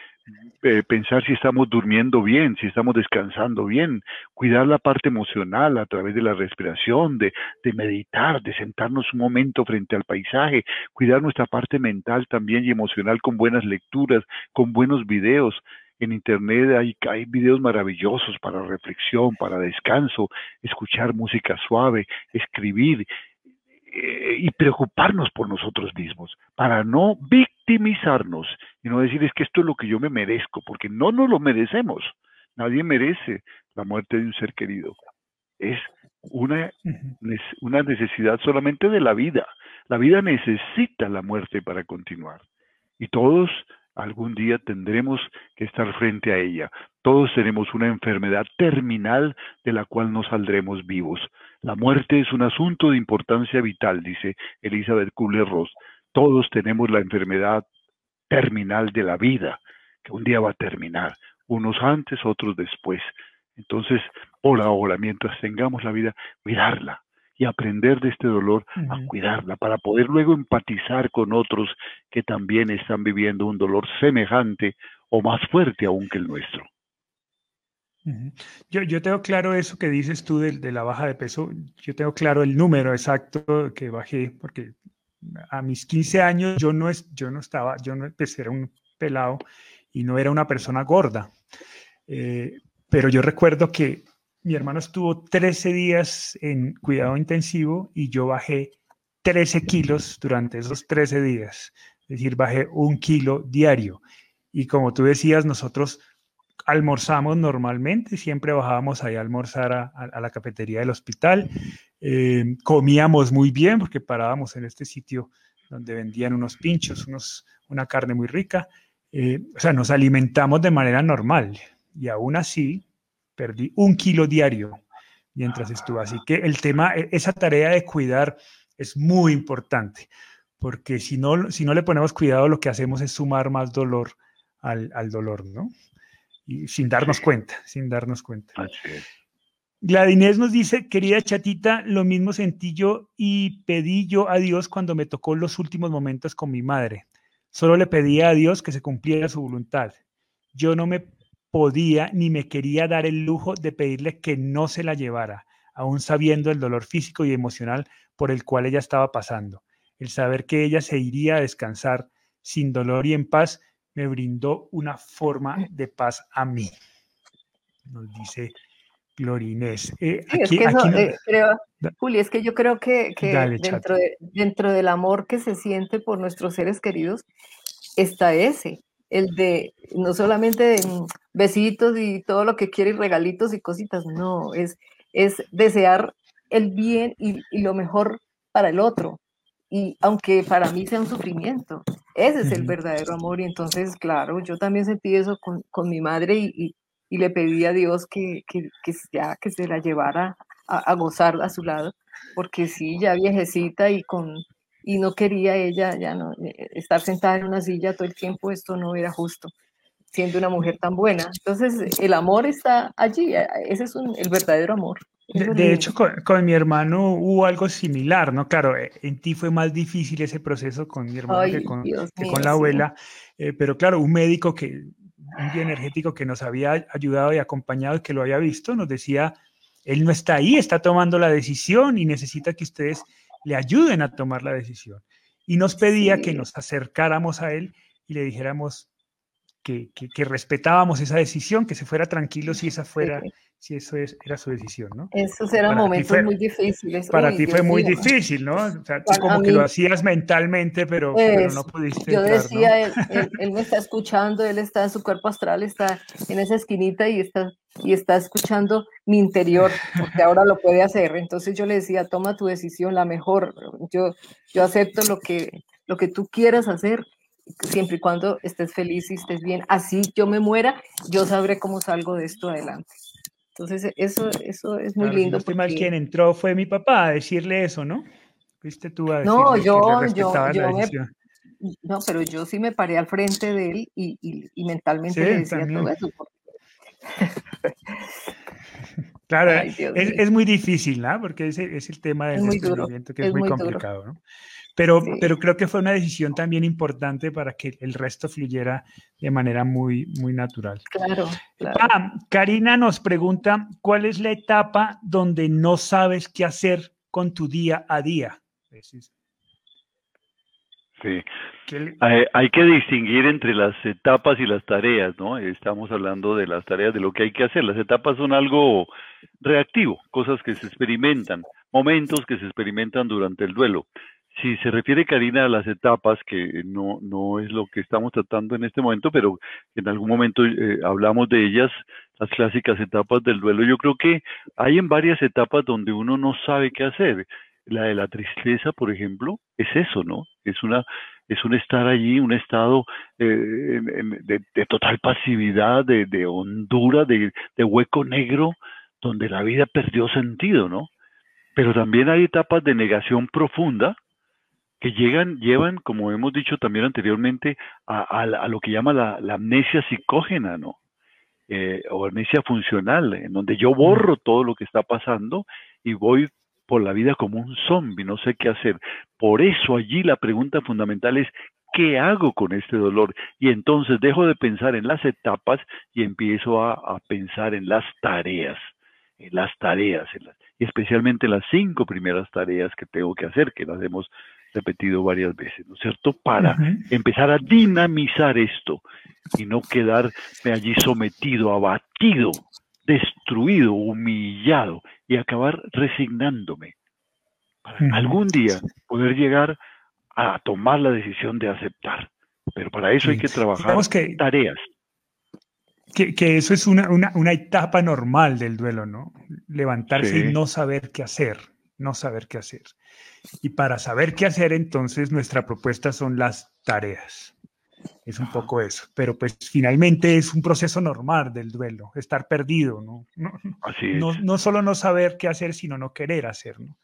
eh, pensar si estamos durmiendo bien, si estamos descansando bien, cuidar la parte emocional a través de la respiración, de, meditar, de sentarnos un momento frente al paisaje, cuidar nuestra parte mental también y emocional con buenas lecturas, con buenos videos. En internet hay, hay videos maravillosos para reflexión, para descanso, escuchar música suave, escribir, eh, y preocuparnos por nosotros mismos, para no victimizarnos y no decir es que esto es lo que yo me merezco, porque no nos lo merecemos. Nadie merece la muerte de un ser querido. Es una, una necesidad solamente de la vida. La vida necesita la muerte para continuar. Y todos algún día tendremos que estar frente a ella. Todos tenemos una enfermedad terminal de la cual no saldremos vivos. La muerte es un asunto de importancia vital, dice Elizabeth Kubler-Ross. Todos tenemos la enfermedad terminal de la vida, que un día va a terminar, unos antes, otros después. Entonces, por ahora, mientras tengamos la vida, cuidarla, y aprender de este dolor a cuidarla para poder luego empatizar con otros que también están viviendo un dolor semejante o más fuerte aún que el nuestro. Yo, yo tengo claro eso que dices tú de, de, la baja de peso, yo tengo claro el número exacto que bajé, porque a mis 15 años yo no, es, yo no estaba, yo no, pues era un pelado y no era una persona gorda, eh, pero yo recuerdo que mi hermano estuvo 13 días en cuidado intensivo y yo bajé 13 kilos durante esos 13 días. Es decir, bajé un kilo diario. Y como tú decías, nosotros almorzamos normalmente, siempre bajábamos ahí a almorzar a, la cafetería del hospital. Eh, comíamos muy bien porque parábamos en este sitio donde vendían unos pinchos, unos, una carne muy rica. Eh, o sea, nos alimentamos de manera normal y aún así perdí un kilo diario mientras estuve. Así que el tema, e, esa tarea de cuidar es muy importante, porque si no, si no le ponemos cuidado, lo que hacemos es sumar más dolor al, dolor, ¿no? Y sin darnos cuenta, sin darnos cuenta. Gladinés nos dice, querida chatita, lo mismo sentí yo y pedí yo a Dios cuando me tocó los últimos momentos con mi madre. Solo le pedía a Dios que se cumpliera su voluntad. Yo no me podía ni me quería dar el lujo de pedirle que no se la llevara, aún sabiendo el dolor físico y emocional por el cual ella estaba pasando. El saber que ella se iría a descansar sin dolor y en paz me brindó una forma de paz a mí. Nos dice Glorinés. Eh, es que eh, Juli, es que yo creo que, dentro, dentro del amor que se siente por nuestros seres queridos está ese, el de no solamente besitos y todo lo que quiere y regalitos y cositas, no, es, es desear el bien y, lo mejor para el otro. Y aunque para mí sea un sufrimiento, ese es el verdadero amor. Y entonces, claro, yo también sentí eso con, mi madre y, le pedí a Dios que, que, ya, que se la llevara a, a, gozar a su lado, porque sí, ya viejecita y con, y no quería ella ya no eh, estar sentada en una silla todo el tiempo, esto no era justo, siendo una mujer tan buena. Entonces, el amor está allí, ese es el verdadero amor. De, hecho, con, mi hermano hubo algo similar, ¿no? Claro, eh, en ti fue más difícil ese proceso con mi hermano que con, la abuela, eh, pero claro, un médico que, un bioenergético que nos había ayudado y acompañado y que lo había visto, nos decía, él no está ahí, está tomando la decisión y necesita que ustedes le ayuden a tomar la decisión. Y nos pedía que nos acercáramos a él y le dijéramos que, que, respetábamos esa decisión, que se fuera tranquilo si esa fuera si eso es, era su decisión, ¿no? Esos eran momentos muy difíciles. Para ti fue muy difícil, ¿no? O sea, tú como que lo hacías mentalmente, pero, pero no pudiste. Yo decía, él, él, me está escuchando, él está en su cuerpo astral, está en esa esquinita y está, y está escuchando mi interior, porque ahora lo puede hacer. Entonces yo le decía, toma tu decisión, la mejor. Yo, yo acepto lo que, lo que tú quieras hacer siempre y cuando estés feliz y estés bien. Así yo me muera, yo sabré cómo salgo de esto adelante. Entonces, eso, eso es muy lindo. Si porque... quien entró fue mi papá a decirle eso, ¿no? Fuiste tú a decirle no, yo, que yo, yo me, no, pero yo sí me paré al frente de él y, y, y mentalmente le decía todo eso. Claro, es, es, muy difícil, ¿no? Porque es, es el tema del descubrimiento que es, muy, complicado, ¿no? Pero, pero creo que fue una decisión también importante para que el resto fluyera de manera muy, muy natural. Claro, claro. Ah, Karina nos pregunta, ¿cuál es la etapa donde no sabes qué hacer con tu día a día? Sí. Hay, que distinguir entre las etapas y las tareas, ¿no? Estamos hablando de las tareas, de lo que hay que hacer. Las etapas son algo reactivo, cosas que se experimentan, momentos que se experimentan durante el duelo. Si se refiere, Karina, a las etapas, que no, no es lo que estamos tratando en este momento, pero en algún momento eh, hablamos de ellas, las clásicas etapas del duelo, yo creo que hay en varias etapas donde uno no sabe qué hacer. La de la tristeza, por ejemplo, es eso, ¿no? Es una, es un estar allí, un estado eh, de, de, total pasividad, de, de hondura, de, de hueco negro, donde la vida perdió sentido, ¿no? Pero también hay etapas de negación profunda, que llegan, llevan, como hemos dicho también anteriormente, a, lo que llama la, amnesia psicógena, ¿no? Eh, o amnesia funcional, en donde yo borro todo lo que está pasando y voy por la vida como un zombie, no sé qué hacer. Por eso allí la pregunta fundamental es, ¿qué hago con este dolor? Y entonces dejo de pensar en las etapas y empiezo a, pensar en las tareas, en las tareas, y especialmente las cinco primeras tareas que tengo que hacer, que las hemos repetido varias veces, ¿no es cierto? Para empezar a dinamizar esto y no quedarme allí sometido, abatido, destruido, humillado y acabar resignándome. Para algún día poder llegar a tomar la decisión de aceptar. Pero para eso hay que trabajar tareas. Que, que, eso es una, una, una, etapa normal del duelo, ¿no? Levantarse y no saber qué hacer, no saber qué hacer. Y para saber qué hacer, entonces nuestra propuesta son las tareas. Es un poco eso, pero pues finalmente es un proceso normal del duelo, estar perdido, ¿no? No, no, no solo no saber qué hacer, sino no querer hacer, ¿no?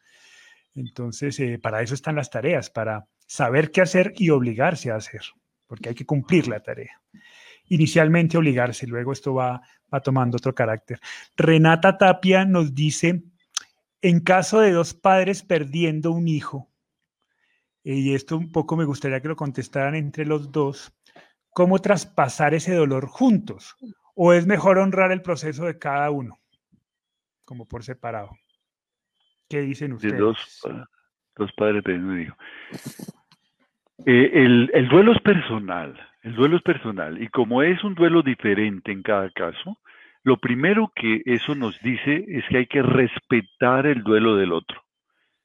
Entonces, eh, para eso están las tareas, para saber qué hacer y obligarse a hacer, porque hay que cumplir la tarea. Inicialmente obligarse, luego esto va, va tomando otro carácter. Renata Tapia nos dice, en caso de dos padres perdiendo un hijo, y esto un poco me gustaría que lo contestaran entre los dos, ¿cómo traspasar ese dolor juntos? ¿O es mejor honrar el proceso de cada uno, como por separado? ¿Qué dicen ustedes? dos, dos padres un hijo. Eh, el, el duelo es personal, el duelo es personal, y como es un duelo diferente en cada caso, lo primero que eso nos dice es que hay que respetar el duelo del otro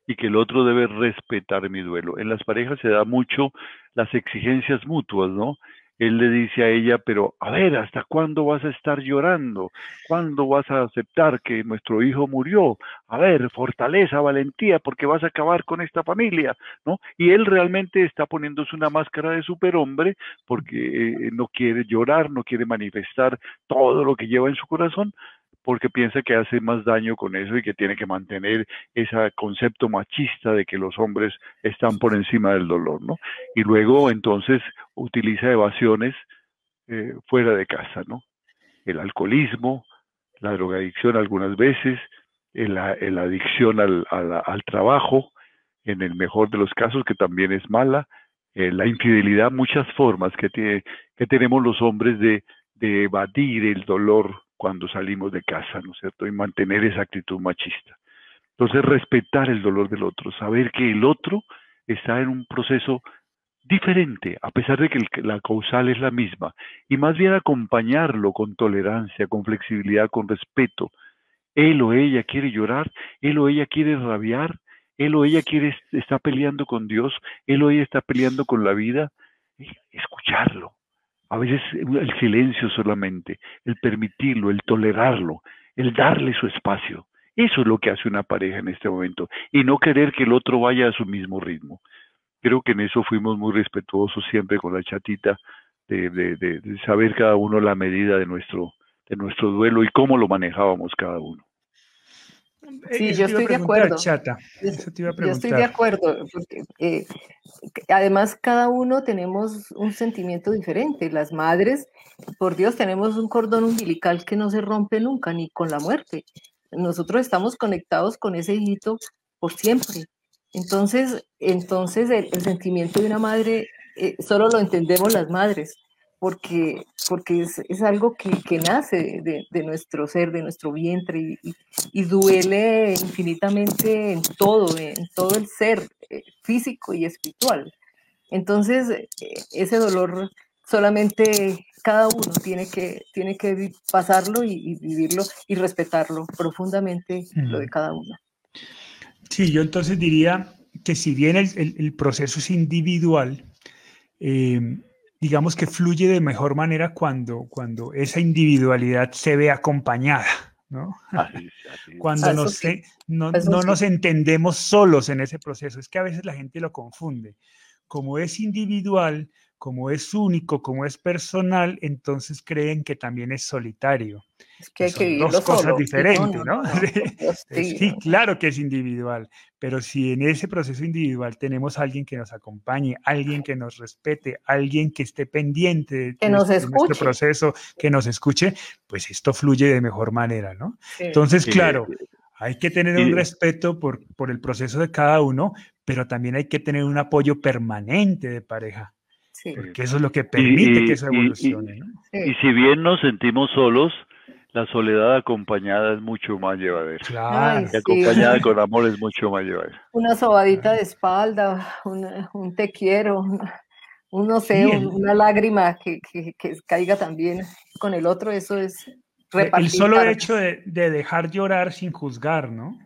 y que el otro debe respetar mi duelo. En las parejas se da mucho las exigencias mutuas, ¿no? él le dice a ella, pero a ver, ¿hasta cuándo vas a estar llorando? ¿Cuándo vas a aceptar que nuestro hijo murió? A ver, fortaleza, valentía, porque vas a acabar con esta familia, ¿no? Y él realmente está poniéndose una máscara de superhombre porque eh, no quiere llorar, no quiere manifestar todo lo que lleva en su corazón, porque piensa que hace más daño con eso y que tiene que mantener ese concepto machista de que los hombres están por encima del dolor, ¿no? Y luego entonces utiliza evasiones eh, fuera de casa, ¿no? El alcoholismo, la drogadicción algunas veces, la, adicción al, trabajo, en el mejor de los casos, que también es mala, eh, la infidelidad, muchas formas que, tiene, que tenemos los hombres de evadir el dolor cuando salimos de casa, ¿no es cierto? Y mantener esa actitud machista. Entonces, respetar el dolor del otro, saber que el otro está en un proceso diferente, a pesar de que la causal es la misma, y más bien acompañarlo con tolerancia, con flexibilidad, con respeto. Él o ella quiere llorar, él o ella quiere rabiar, él o ella quiere está peleando con Dios, él o ella está peleando con la vida. Escucharlo. A veces el silencio solamente, el permitirlo, el tolerarlo, el darle su espacio. Eso es lo que hace una pareja en este momento y no querer que el otro vaya a su mismo ritmo creo que en eso fuimos muy respetuosos siempre con la chatita, de, de, saber cada uno la medida de nuestro, de nuestro duelo y cómo lo manejábamos cada uno. Sí, yo estoy de acuerdo. Chata. Yo estoy de acuerdo, porque eh, además cada uno tenemos un sentimiento diferente. Las madres, por Dios, tenemos un cordón umbilical que no se rompe nunca, ni con la muerte. Nosotros estamos conectados con ese hijito por siempre. Entonces, entonces el, sentimiento de una madre eh, solo lo entendemos las madres, porque, porque es, algo que, nace de, nuestro ser, de nuestro vientre, y, duele infinitamente en todo, en todo el ser eh, físico y espiritual. Entonces, eh, ese dolor solamente cada uno tiene que, tiene que pasarlo y, vivirlo y respetarlo profundamente lo de cada uno. Sí, yo entonces diría que si bien el, proceso es individual, eh, digamos que fluye de mejor manera cuando, cuando esa individualidad se ve acompañada, ¿no? [LAUGHS] cuando nos, no, no nos entendemos solos en ese proceso. Es que a veces la gente lo confunde. Como es individual, como es único, como es personal, entonces creen que también es solitario. Es que hay que dos cosas diferentes, ¿no? [LAUGHS] sí, claro que es individual, pero si en ese proceso individual tenemos a alguien que nos acompañe, alguien que nos respete, alguien que esté pendiente de, que nos nuestro proceso, que nos escuche, pues esto fluye de mejor manera, ¿no? Entonces, claro, hay que tener un respeto por, por el proceso de cada uno, pero también hay que tener un apoyo permanente de pareja. Porque eso es lo que permite que eso evolucione. Y si bien nos sentimos solos, la soledad acompañada es mucho más llevadera. Claro. y acompañada con amor es mucho más llevadera. Una sobadita de espalda, un te quiero, un, no sé, una lágrima que, que, caiga también con el otro, eso es El solo hecho de, de, dejar llorar sin juzgar, ¿no?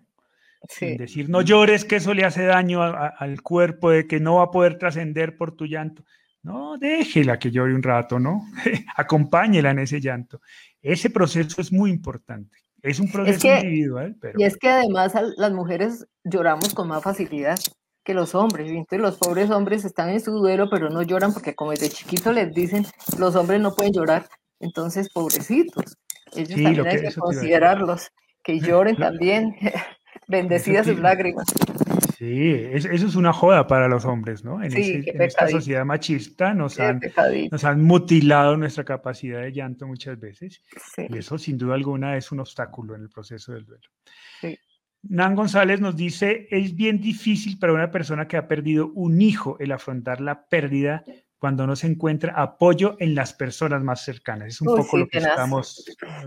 Sin decir, no llores, que eso le hace daño al cuerpo, de que no va a poder trascender por tu llanto. No, déjela que llore un rato, ¿no? [LAUGHS] Acompáñela en ese llanto. Ese proceso es muy importante. Es un proceso individual, pero... Y es que además las mujeres lloramos con más facilidad que los hombres. Entonces los pobres hombres están en su duelo, pero no lloran porque como desde chiquito les dicen, los hombres no pueden llorar. Entonces, pobrecitos. Ellos también hay que considerarlos, que lloren [LAUGHS] también. [LAUGHS] Bendecidas sus lágrimas. Sí, eso es una joda para los hombres, ¿no? En, esta sociedad machista nos han, nos han, mutilado nuestra capacidad de llanto muchas veces y eso sin duda alguna es un obstáculo en el proceso del duelo. Nan González nos dice, es bien difícil para una persona que ha perdido un hijo el afrontar la pérdida cuando no se encuentra apoyo en las personas más cercanas. Es un poco lo que, estamos,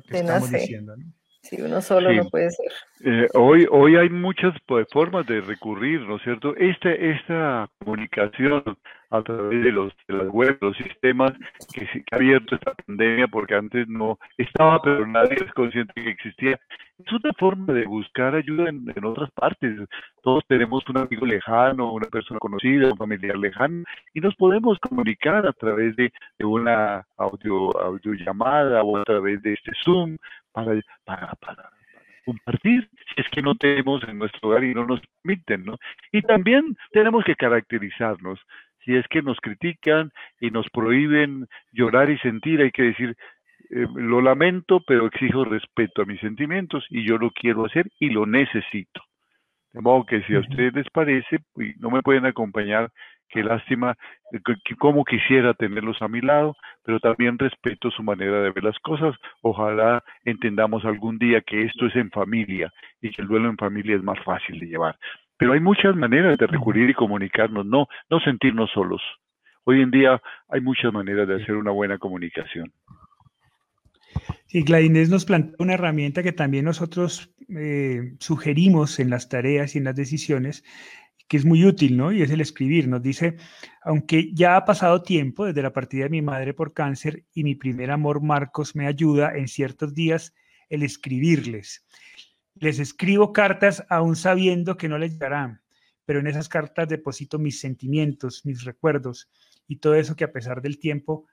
estamos diciendo. ¿no? Si uno solo no puede ser. Eh, hoy, hoy hay muchas pues, formas de recurrir, ¿no es cierto? Este, esta comunicación a través de los de las web, los sistemas que, se, ha abierto esta pandemia, porque antes no estaba, pero nadie es consciente que existía. Es una forma de buscar ayuda en, en otras partes. Todos tenemos un amigo lejano, una persona conocida, un familiar lejano, y nos podemos comunicar a través de, de una audio, llamada o a través de este Zoom para, para, para compartir si es que no tenemos en nuestro hogar y no nos permiten, ¿no? Y también tenemos que caracterizarnos. Si es que nos critican y nos prohíben llorar y sentir, hay que decir, eh, lo lamento, pero exijo respeto a mis sentimientos y yo lo quiero hacer y lo necesito. De modo que si a ustedes les parece, pues, no me pueden acompañar, qué lástima, eh, cómo quisiera tenerlos a mi lado, pero también respeto su manera de ver las cosas. Ojalá entendamos algún día que esto es en familia y que el duelo en familia es más fácil de llevar. Pero hay muchas maneras de recurrir y comunicarnos, no, no sentirnos solos. Hoy en día hay muchas maneras de hacer una buena comunicación. Sí, Gladinés nos plantea una herramienta que también nosotros eh, sugerimos en las tareas y en las decisiones, que es muy útil, ¿no? Y es el escribir. Nos dice, aunque ya ha pasado tiempo desde la partida de mi madre por cáncer y mi primer amor Marcos me ayuda en ciertos días el escribirles. Les escribo cartas aún sabiendo que no les llegarán, pero en esas cartas deposito mis sentimientos, mis recuerdos y todo eso que a pesar del tiempo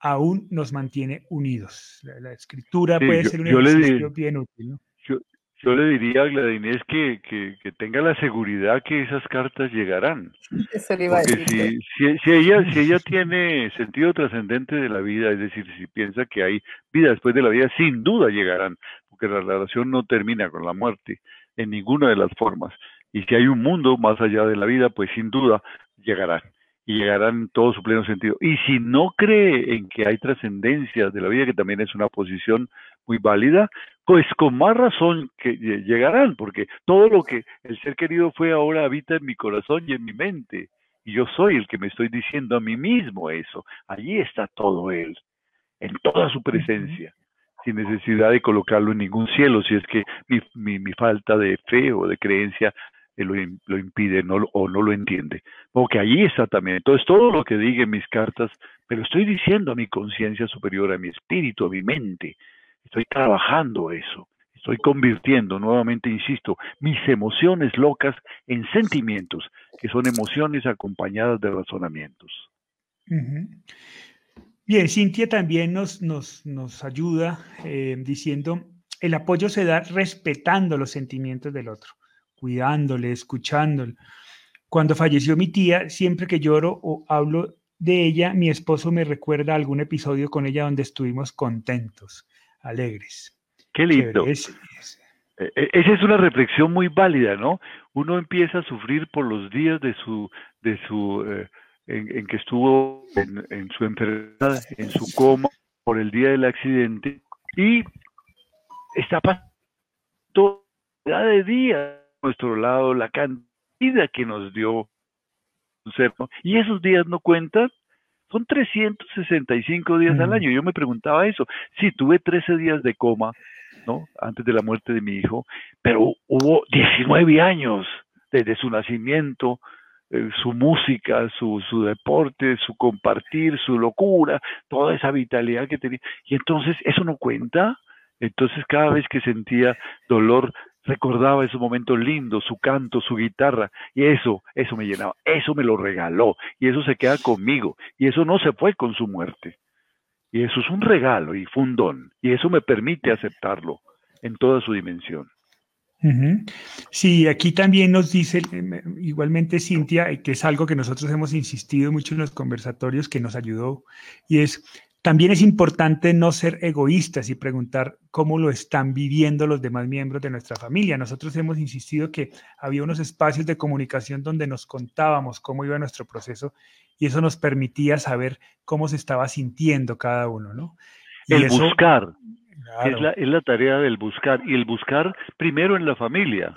aún nos mantiene unidos. La, escritura puede ser un ejercicio bien útil. ¿no? Yo, le diría a Gladinés que, que, tenga la seguridad que esas cartas llegarán. Eso le iba a decir. Si, si, si, ella, si ella tiene sentido trascendente de la vida, es decir, si piensa que hay vida después de la vida, sin duda llegarán, porque la relación no termina con la muerte en ninguna de las formas. Y si hay un mundo más allá de la vida, pues sin duda llegarán y llegarán en todo su pleno sentido. Y si no cree en que hay trascendencia de la vida, que también es una posición muy válida, pues con más razón que llegarán, porque todo lo que el ser querido fue ahora habita en mi corazón y en mi mente. Y yo soy el que me estoy diciendo a mí mismo eso. Allí está todo Él, en toda su presencia, sin necesidad de colocarlo en ningún cielo, si es que mi, mi, mi falta de fe o de creencia lo, lo impide no, o no lo entiende. Porque allí está también. Entonces, todo lo que diga en mis cartas, pero estoy diciendo a mi conciencia superior, a mi espíritu, a mi mente. Estoy trabajando eso. Estoy convirtiendo, nuevamente insisto, mis emociones locas en sentimientos, que son emociones acompañadas de razonamientos. Bien, Cintia también nos, nos, nos ayuda eh, diciendo, el apoyo se da respetando los sentimientos del otro cuidándole, escuchándole. Cuando falleció mi tía, siempre que lloro o hablo de ella, mi esposo me recuerda algún episodio con ella donde estuvimos contentos, alegres. Qué lindo. E, e, esa es una reflexión muy válida, ¿no? Uno empieza a sufrir por los días de su, de su, eh, en, que estuvo en, en, su enfermedad, en su coma, por el día del accidente, y está pasando de día nuestro lado la cantidad que nos dio y esos días no cuentan, son 365 días al año. Yo me preguntaba eso. Sí, tuve 13 días de coma, ¿no? Antes de la muerte de mi hijo, pero hubo 19 años desde su nacimiento, eh, su música, su, su deporte, su compartir, su locura, toda esa vitalidad que tenía. Y entonces, ¿eso no cuenta? Entonces, cada vez que sentía dolor, recordaba esos momentos lindos, su canto, su guitarra, y eso, eso me llenaba, eso me lo regaló, y eso se queda conmigo, y eso no se fue con su muerte. Y eso es un regalo y fundón, y eso me permite aceptarlo en toda su dimensión. Sí, aquí también nos dice igualmente Cintia, que es algo que nosotros hemos insistido mucho en los conversatorios que nos ayudó, y es también es importante no ser egoístas y preguntar cómo lo están viviendo los demás miembros de nuestra familia. Nosotros hemos insistido que había unos espacios de comunicación donde nos contábamos cómo iba nuestro proceso y eso nos permitía saber cómo se estaba sintiendo cada uno, ¿no? el buscar. Es, la, es la tarea del buscar. Y el buscar primero en la familia.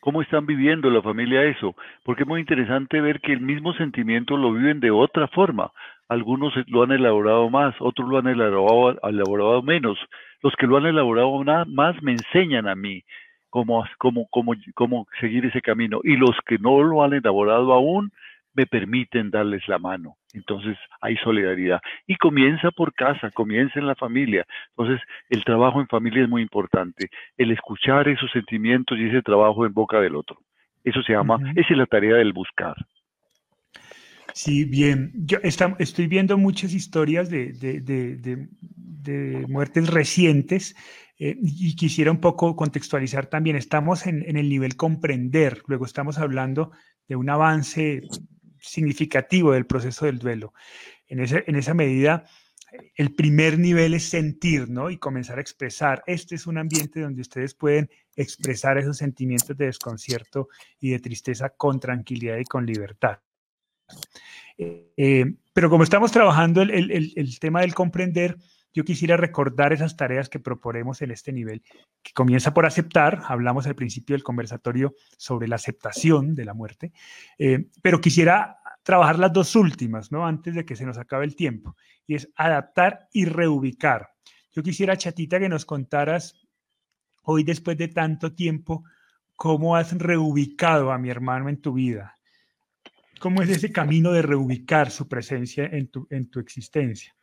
¿Cómo están viviendo la familia eso? Porque es muy interesante ver que el mismo sentimiento lo viven de otra forma algunos lo han elaborado más, otros lo han elaborado, elaborado menos. Los que lo han elaborado más me enseñan a mí cómo, cómo, cómo, cómo seguir ese camino. Y los que no lo han elaborado aún me permiten darles la mano. Entonces hay solidaridad. Y comienza por casa, comienza en la familia. Entonces el trabajo en familia es muy importante. El escuchar esos sentimientos y ese trabajo en boca del otro. Eso se llama, esa es la tarea del buscar. Sí, bien. Yo estoy viendo muchas historias de, muertes recientes eh, y quisiera un poco contextualizar también. Estamos en, el nivel comprender, luego estamos hablando de un avance significativo del proceso del duelo. En, en esa medida, el primer nivel es sentir, ¿no? Y comenzar a expresar. Este es un ambiente donde ustedes pueden expresar esos sentimientos de desconcierto y de tristeza con tranquilidad y con libertad. Eh, pero como estamos trabajando el, tema del comprender, yo quisiera recordar esas tareas que proponemos en este nivel, que comienza por aceptar, hablamos al principio del conversatorio sobre la aceptación de la muerte, eh, pero quisiera trabajar las dos últimas, ¿no? Antes de que se nos acabe el tiempo, y es adaptar y reubicar. Yo quisiera, Chatita, que nos contaras hoy, después de tanto tiempo, cómo has reubicado a mi hermano en tu vida. ¿Cómo es ese camino de reubicar su presencia en tu, en tu existencia?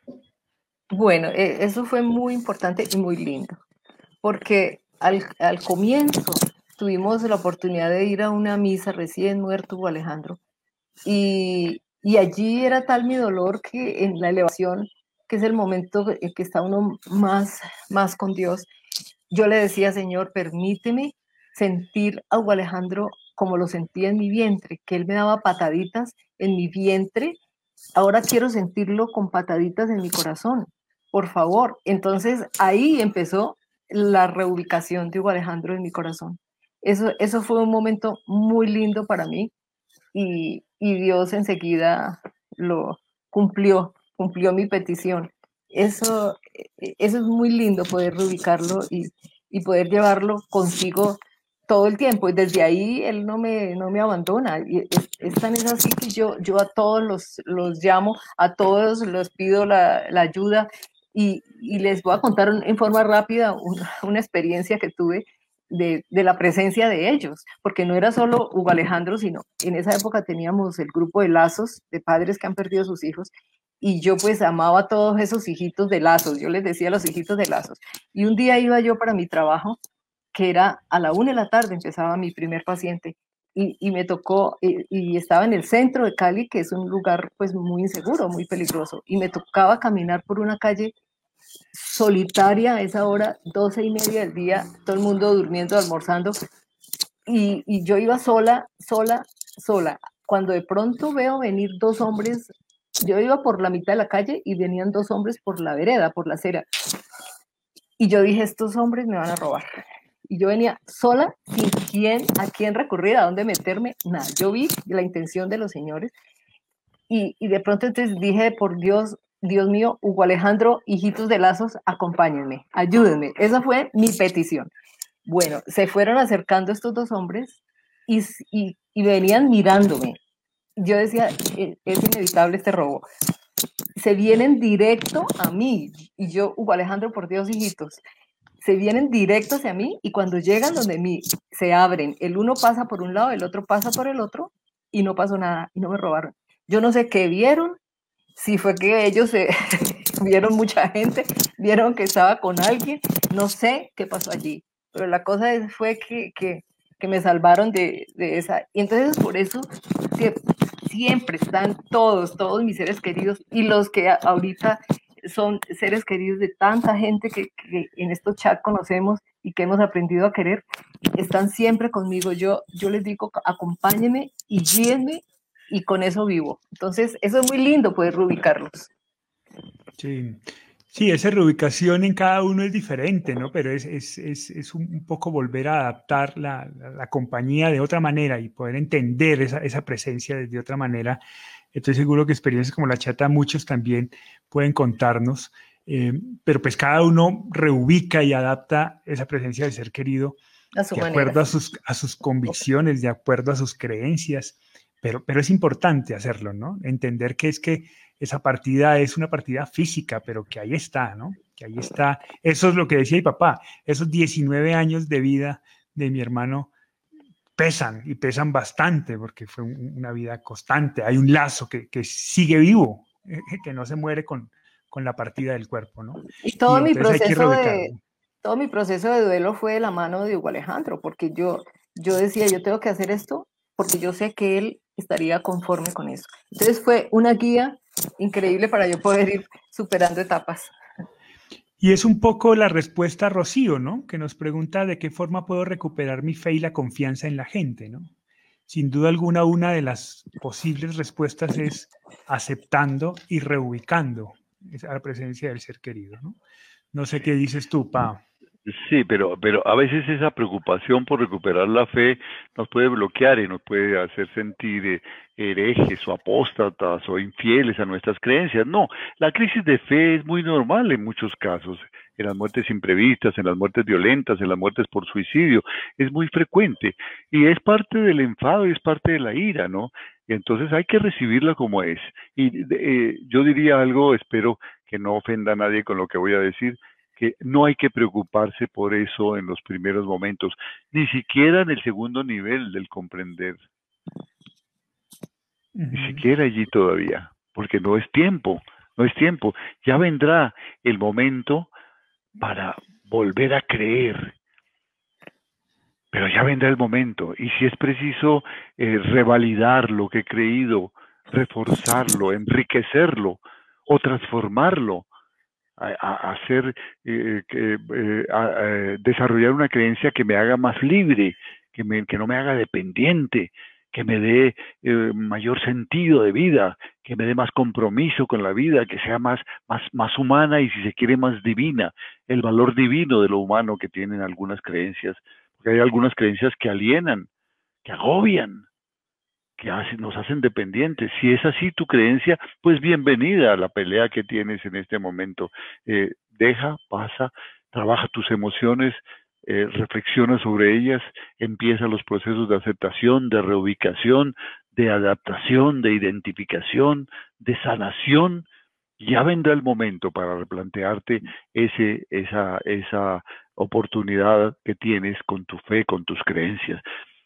Bueno, e, eso fue muy importante y muy lindo, porque al, al comienzo tuvimos la oportunidad de ir a una misa recién muerto Alejandro y, y, allí era tal mi dolor que en la elevación, que es el momento en que está uno más, más con Dios, yo le decía, Señor, permíteme sentir a Hugo Alejandro como lo sentía en mi vientre, que él me daba pataditas en mi vientre, ahora quiero sentirlo con pataditas en mi corazón, por favor. Entonces ahí empezó la reubicación de Hugo Alejandro en mi corazón. Eso, eso fue un momento muy lindo para mí y, y Dios enseguida lo cumplió, cumplió mi petición. Eso, e, eso es muy lindo poder reubicarlo y, y poder llevarlo consigo todo el tiempo y desde ahí él no me, no me abandona. Y es, tan es así que yo, yo a todos los, los llamo, a todos los pido la, la ayuda y, y, les voy a contar en forma rápida una, [LAUGHS] una experiencia que tuve de, de, la presencia de ellos, porque no era solo Hugo Alejandro, sino en esa época teníamos el grupo de lazos de padres que han perdido sus hijos y yo pues amaba a todos esos hijitos de lazos, yo les decía los hijitos de lazos. Y un día iba yo para mi trabajo, que era a la una de la tarde, empezaba mi primer paciente, y, me tocó, y, y, estaba en el centro de Cali, que es un lugar pues muy inseguro, muy peligroso, y me tocaba caminar por una calle solitaria a esa hora, doce y media del día, todo el mundo durmiendo, almorzando, y yo iba sola, sola, sola. Cuando de pronto veo venir dos hombres yo iba por la mitad de la calle y venían dos hombres por la vereda, por la acera. Y yo dije, estos hombres me van a robar. Y yo venía sola, sin quién, a quién recurrir, a dónde meterme, nada. Yo vi la intención de los señores y, y de pronto entonces dije, por Dios, Dios mío, Hugo Alejandro, hijitos de lazos, acompáñenme, ayúdenme. Esa fue mi petición. Bueno, se fueron acercando estos dos hombres y, y, y venían mirándome yo decía, e, es inevitable este robo. Se vienen directo a mí. Y yo, Hugo Alejandro, por Dios, hijitos, se vienen directo hacia mí y cuando llegan donde mí, se abren. El uno pasa por un lado, el otro pasa por el otro y no pasó nada y no me robaron. Yo no sé qué vieron, si fue que ellos [LAUGHS] vieron mucha gente, vieron que estaba con alguien, no sé qué pasó allí, pero la cosa fue que, que, que me salvaron de, de, esa. Y entonces por eso siempre están todos, todos mis seres queridos y los que ahorita son seres queridos de tanta gente que, en estos chat conocemos y que hemos aprendido a querer, están siempre conmigo. Yo, yo les digo, acompáñenme y guíenme y con eso vivo. Entonces, eso es muy lindo poder reubicarlos. Sí, Sí, esa reubicación en cada uno es diferente, ¿no? Pero es, es, es, es un poco volver a adaptar la, la, compañía de otra manera y poder entender esa, esa presencia de otra manera. Estoy seguro que experiencias como la chata muchos también pueden contarnos, eh, pero pues cada uno reubica y adapta esa presencia del ser querido de acuerdo a sus, a sus convicciones, de acuerdo a sus creencias, pero, pero es importante hacerlo, ¿no? Entender que es que esa partida es una partida física, pero que ahí está, ¿no? Que ahí está. Eso es lo que decía mi papá. Esos 19 años de vida de mi hermano pesan y pesan bastante porque fue una vida constante. Hay un lazo que, que sigue vivo, eh, que no se muere con, con, la partida del cuerpo, ¿no? Y todo mi proceso de todo mi proceso de duelo fue de la mano de Hugo Alejandro, porque yo, yo decía, yo tengo que hacer esto porque yo sé que él estaría conforme con eso. Entonces fue una guía increíble para yo poder ir superando etapas. Y es un poco la respuesta a Rocío, ¿no? Que nos pregunta de qué forma puedo recuperar mi fe y la confianza en la gente, ¿no? Sin duda alguna, una de las posibles respuestas es aceptando y reubicando esa presencia del ser querido, ¿no? No sé qué dices tú, Pa. Sí, pero, pero a veces esa preocupación por recuperar la fe nos puede bloquear y nos puede hacer sentir eh, herejes o apóstatas o infieles a nuestras creencias. No, la crisis de fe es muy normal en muchos casos, en las muertes imprevistas, en las muertes violentas, en las muertes por suicidio, es muy frecuente y es parte del enfado y es parte de la ira, ¿no? Entonces hay que recibirla como es. Y eh, yo diría algo, espero que no ofenda a nadie con lo que voy a decir, que no hay que preocuparse por eso en los primeros momentos, ni siquiera en el segundo nivel del comprender, ni siquiera allí todavía, porque no es tiempo, no es tiempo. Ya vendrá el momento para volver a creer, pero ya vendrá el momento, y si es preciso eh, revalidar lo que he creído, reforzarlo, enriquecerlo o transformarlo, a, hacer, eh, que, eh, desarrollar una creencia que me haga más libre, que, me, que no me haga dependiente, que me dé eh, mayor sentido de vida, que me dé más compromiso con la vida, que sea más, más, más humana y si se quiere más divina, el valor divino de lo humano que tienen algunas creencias, porque hay algunas creencias que alienan, que agobian, que nos hacen dependientes. Si es así tu creencia, pues bienvenida a la pelea que tienes en este momento. Eh, deja, pasa, trabaja tus emociones, eh, reflexiona sobre ellas, empieza los procesos de aceptación, de reubicación, de adaptación, de identificación, de sanación. Ya vendrá el momento para replantearte ese, esa, esa oportunidad que tienes con tu fe, con tus creencias.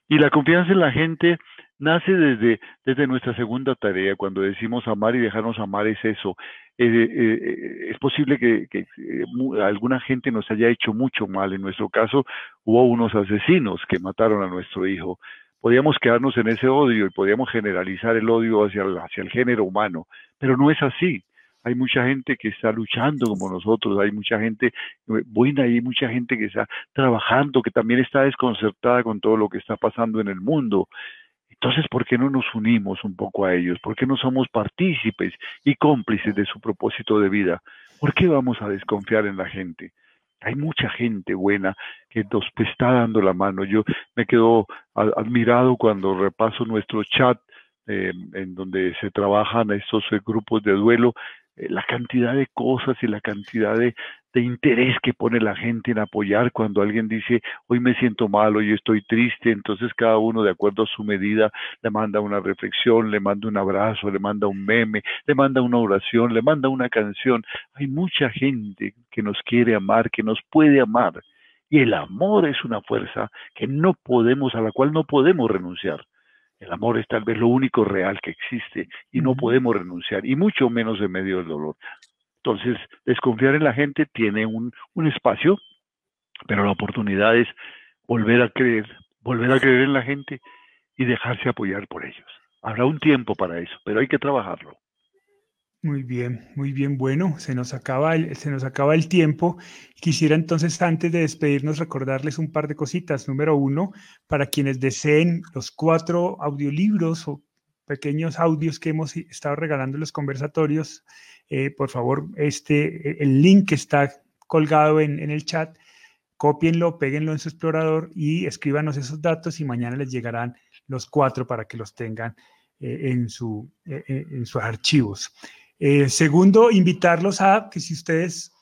Y la confianza en la gente nace desde, desde nuestra segunda tarea. Cuando decimos amar y dejarnos amar es eso. Eh, eh, es posible que, eh, alguna gente nos haya hecho mucho mal. En nuestro caso hubo unos asesinos que mataron a nuestro hijo. Podíamos quedarnos en ese odio y podíamos generalizar el odio hacia hacia el género humano, pero no es así hay mucha gente que está luchando como nosotros, hay mucha gente buena, hay mucha gente que está trabajando, que también está desconcertada con todo lo que está pasando en el mundo. Entonces, ¿por qué no nos unimos un poco a ellos? ¿Por qué no somos partícipes y cómplices de su propósito de vida? ¿Por qué vamos a desconfiar en la gente? Hay mucha gente buena que nos está dando la mano. Yo me quedo admirado cuando repaso nuestro chat eh, en donde se trabajan estos eh, grupos de duelo eh, la cantidad de cosas y la cantidad de, interés que pone la gente en apoyar cuando alguien dice, hoy me siento mal, hoy estoy triste, entonces cada uno de acuerdo a su medida le manda una reflexión, le manda un abrazo, le manda un meme, le manda una oración, le manda una canción. Hay mucha gente que nos quiere amar, que nos puede amar. Y el amor es una fuerza que no podemos, a la cual no podemos renunciar. El amor es tal vez lo único real que existe y no podemos renunciar, y mucho menos en medio del dolor. Entonces, desconfiar en la gente tiene un, un espacio, pero la oportunidad es volver a creer, volver a creer en la gente y dejarse apoyar por ellos. Habrá un tiempo para eso, pero hay que trabajarlo. Muy bien, muy bien. Bueno, se nos acaba el, se nos acaba el tiempo. Quisiera entonces, antes de despedirnos, recordarles un par de cositas. Número uno, para quienes deseen los cuatro audiolibros o pequeños audios que hemos estado regalando en los conversatorios, eh, por favor, este, el link está colgado en, el chat, cópienlo, péguenlo en su explorador y escríbanos esos datos y mañana les llegarán los cuatro para que los tengan eh, en, su, eh, en sus archivos. Eh, segundo, invitarlos a que si ustedes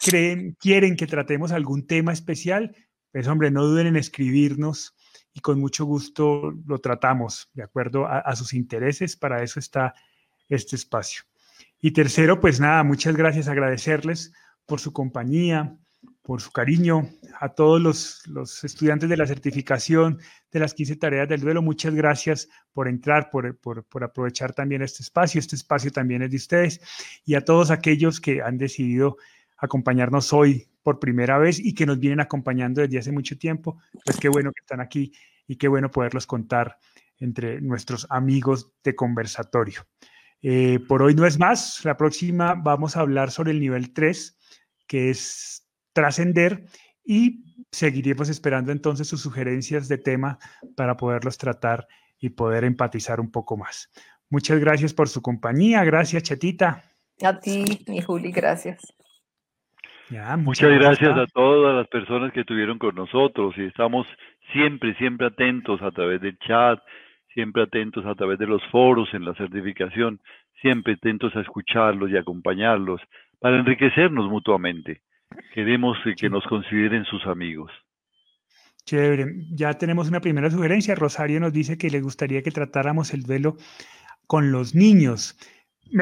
creen, quieren que tratemos algún tema especial, pues hombre, no duden en escribirnos y con mucho gusto lo tratamos de acuerdo a, sus intereses. Para eso está este espacio. Y tercero, pues nada, muchas gracias, agradecerles por su compañía, por su cariño, a todos los, estudiantes de la certificación de las 15 tareas del duelo. Muchas gracias por entrar, por, por, aprovechar también este espacio. Este espacio también es de ustedes. Y a todos aquellos que han decidido acompañarnos hoy por primera vez y que nos vienen acompañando desde hace mucho tiempo, pues qué bueno que están aquí y qué bueno poderlos contar entre nuestros amigos de conversatorio. Eh, por hoy no es más. La próxima vamos a hablar sobre el nivel 3, que es trascender y seguiremos esperando entonces sus sugerencias de tema para poderlos tratar y poder empatizar un poco más. Muchas gracias por su compañía. Gracias, Chetita. A ti, mi Juli, gracias. muchas, gracias a todas las personas que estuvieron con nosotros y estamos siempre, siempre atentos a través del chat, siempre atentos a través de los foros en la certificación, siempre atentos a escucharlos y acompañarlos para enriquecernos mutuamente. Queremos que nos consideren sus amigos. Chévere, ya tenemos una primera sugerencia. Rosario nos dice que le gustaría que tratáramos el duelo con los niños.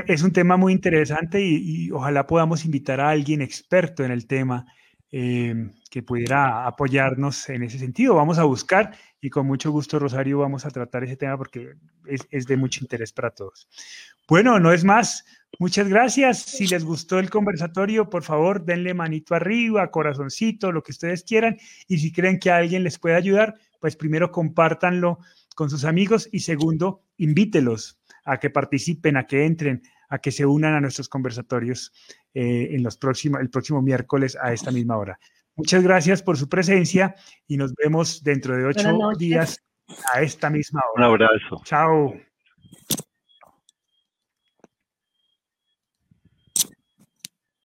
Es un tema muy interesante y, ojalá podamos invitar a alguien experto en el tema eh, que pudiera apoyarnos en ese sentido. Vamos a buscar y con mucho gusto, Rosario, vamos a tratar ese tema porque es, de mucho interés para todos. Bueno, no es más. Muchas gracias. Si les gustó el conversatorio, por favor, denle manito arriba, corazoncito, lo que ustedes quieran. Y si creen que alguien les puede ayudar, pues primero compártanlo con sus amigos y segundo, invítelos a que participen, a que entren, a que se unan a nuestros conversatorios eh, en los próximos, el próximo miércoles a esta misma hora. Muchas gracias por su presencia y nos vemos dentro de ocho días a esta misma hora. Un abrazo. Chao.